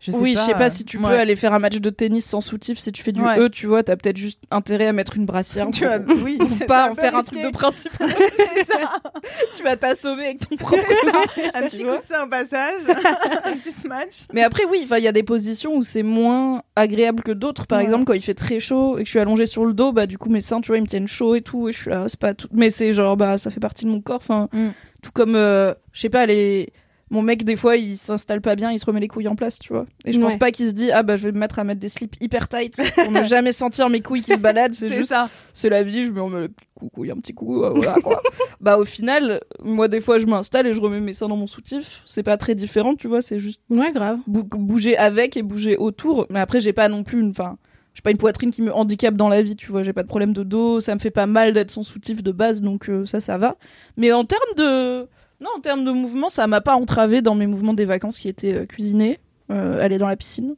je sais oui, pas. je sais pas euh, si tu ouais. peux aller faire un match de tennis sans soutif. Si tu fais du Ouais. E, tu vois, t'as peut-être juste intérêt à mettre une brassière. Tu vois, oui, pour c'est pas un en faire un truc de principe. Ça. tu vas t'assommer avec ton propre Un tu petit coup de sein au passage, un petit smash. Mais après, oui, il y a des positions où c'est moins agréable que d'autres. Par Ouais. exemple, quand il fait très chaud et que je suis allongée sur le dos, bah, du coup, mes seins, tu vois, ils me tiennent chaud et tout. Et je suis là, c'est pas tout. Mais c'est genre, bah, ça fait partie de mon corps. Enfin, Mm. tout comme, euh, je sais pas, les. Mon mec, des fois, il s'installe pas bien, il se remet les couilles en place, tu vois. Et je pense Ouais. pas qu'il se dit, ah bah, je vais me mettre à mettre des slips hyper tight pour ne jamais sentir mes couilles qui se baladent. C'est juste, ça. c'est la vie, je me remets le coucou, un petit coup, euh, voilà quoi. bah, au final, moi, des fois, je m'installe et je remets mes seins dans mon soutif. C'est pas très différent, tu vois, c'est juste Ouais, grave. bou- bouger avec et bouger autour. Mais après, j'ai pas non plus une. Enfin, j'ai pas une poitrine qui me handicape dans la vie, tu vois. J'ai pas de problème de dos, ça me fait pas mal d'être sans soutif de base, donc euh, ça, ça va. Mais en termes de. Non, en termes de mouvement, ça m'a pas entravé dans mes mouvements des vacances qui étaient euh, cuisiner, euh, aller dans la piscine,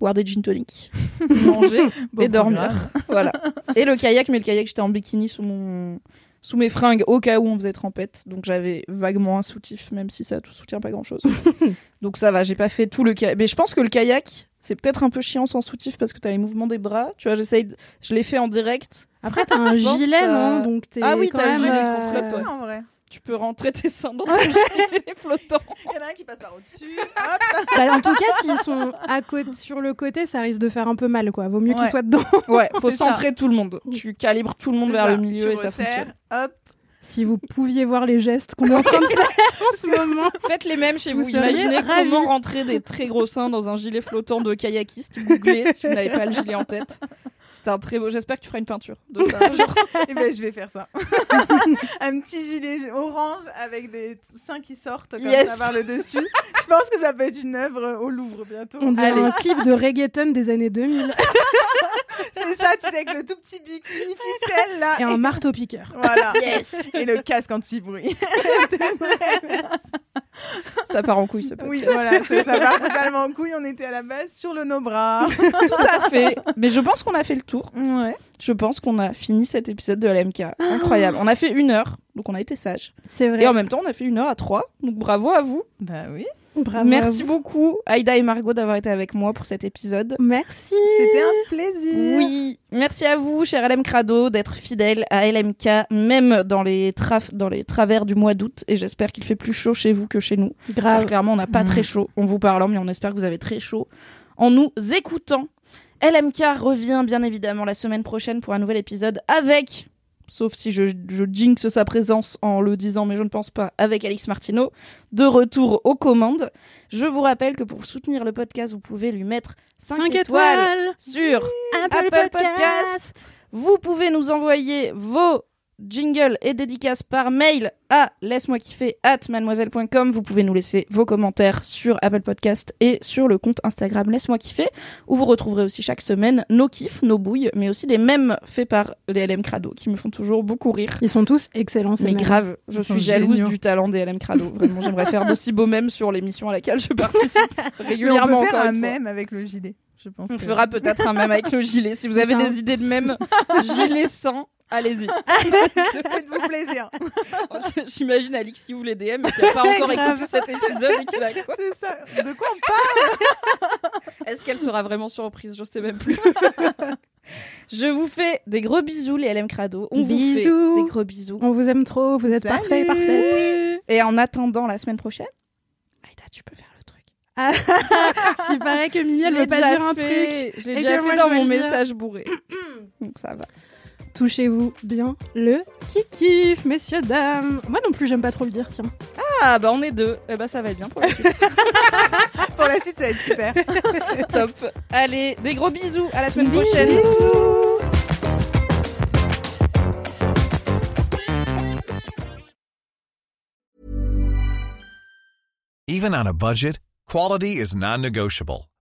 boire des gin tonic, manger Bon et dormir. voilà. Et le kayak, mais le kayak, j'étais en bikini sous mon sous mes fringues au cas où on faisait trempette. Donc j'avais vaguement un soutif, même si ça ne soutient pas grand chose. donc ça va, j'ai pas fait tout le kayak. Mais je pense que le kayak, c'est peut-être un peu chiant sans soutif parce que t'as les mouvements des bras. Tu vois, j'essaye, de- je l'ai fait en direct. Après, t'as un gilet, euh, non Donc t'es Ah oui, t'as le même, gilet euh, en vrai. Tu peux rentrer tes seins dans ton gilet flottant. Il y en a un qui passe par au-dessus. Bah, en tout cas, s'ils sont à côté, sur le côté, ça risque de faire un peu mal, quoi. Vaut mieux qu'ils soient dedans. Ouais, faut ça. centrer tout le monde. Tu calibres tout le monde vers ça. le milieu Tu et ça fonctionne. Hop. Si vous pouviez voir les gestes qu'on est en train de faire en ce moment. Faites les mêmes chez vous. Imaginez ravis. comment rentrer des très gros seins dans un gilet flottant de kayakiste. Googlez si vous n'avez pas le gilet en tête. C'est un très beau. J'espère que tu feras une peinture de ça. Et ben, je vais faire ça. un petit gilet orange avec des seins qui sortent comme Yes. ça par le dessus. Je pense que ça peut être une œuvre au Louvre bientôt. On dirait Allez. un clip de reggaeton des années 2000 C'est ça, tu sais, avec le tout petit bikini ficelle là. et un marteau piqueur. Voilà. Yes. Et le casque anti-bruit. Ça part en couille ce podcast. oui, voilà, ça, ça part totalement en couille. On était à la base sur le no-bras. Tout à fait. Mais je pense qu'on a fait le tour. Ouais. Je pense qu'on a fini cet épisode de LMK. Incroyable. On a fait une heure, donc on a été sage. C'est vrai. Et en même temps, on a fait une heure à trois. Donc bravo à vous. Bah oui. Bravo. Merci beaucoup, Aïda et Margot, d'avoir été avec moi pour cet épisode. Merci. C'était un plaisir. Oui, merci à vous, cher LM Crado, d'être fidèle à LMK, même dans les, traf- dans les travers du mois d'août. Et j'espère qu'il fait plus chaud chez vous que chez nous. Grave. Alors, clairement, on n'a pas Mm. très chaud en vous parlant, mais on espère que vous avez très chaud en nous écoutant. LMK revient bien évidemment la semaine prochaine pour un nouvel épisode avec, sauf si je, je jinx sa présence en le disant, mais je ne pense pas, avec Alix Martineau, de retour aux commandes. Je vous rappelle que pour soutenir le podcast, vous pouvez lui mettre 5, 5 étoiles, étoiles. sur Apple, Apple Podcast. Podcast. Vous pouvez nous envoyer vos jingles et dédicaces par mail à laisse-moi kiffer at mademoiselle.com. Vous pouvez nous laisser vos commentaires sur Apple Podcast et sur le compte Instagram laisse-moi kiffer où vous retrouverez aussi chaque semaine nos kiffs, nos bouilles, mais aussi des mèmes faits par les LM Crado qui me font toujours beaucoup rire. Ils sont tous excellents. ces Mais grave, je Ils sont suis jalouse géniaux. du talent des LM Crado. Vraiment, j'aimerais faire d'aussi beaux mèmes sur l'émission à laquelle je participe Mais on régulièrement. peut faire encore un une fois. mème avec le gilet. Je pense. On que- fera peut-être un mème avec le gilet. Si vous avez des idées de mème gilet sans, allez-y. Faites-vous plaisir. J'imagine Alix qui ouvre les DM et qui n'a pas encore écouté cet épisode et qui quoi C'est ça. De quoi on parle Est-ce qu'elle sera vraiment surprise? Je sais même plus. Je vous fais des gros bisous les LM Crado. On vous fait des gros bisous. On vous aime trop. Vous êtes Salut. parfait, parfaite. Et en attendant la semaine prochaine, Aïda, tu peux faire le truc. Il paraît que Mimi, elle veut pas dire un truc. fait. Je l'ai déjà fait dans mon message bourré. Donc ça va. Touchez-vous bien le kikif, messieurs, dames. Moi non plus, j'aime pas trop le dire, tiens. Ah bah on est deux. Eh bah ça va être bien pour la suite. Pour la suite, ça va être super. Top. Allez, des gros bisous. À la semaine prochaine. Even on a budget, quality is non-negotiable.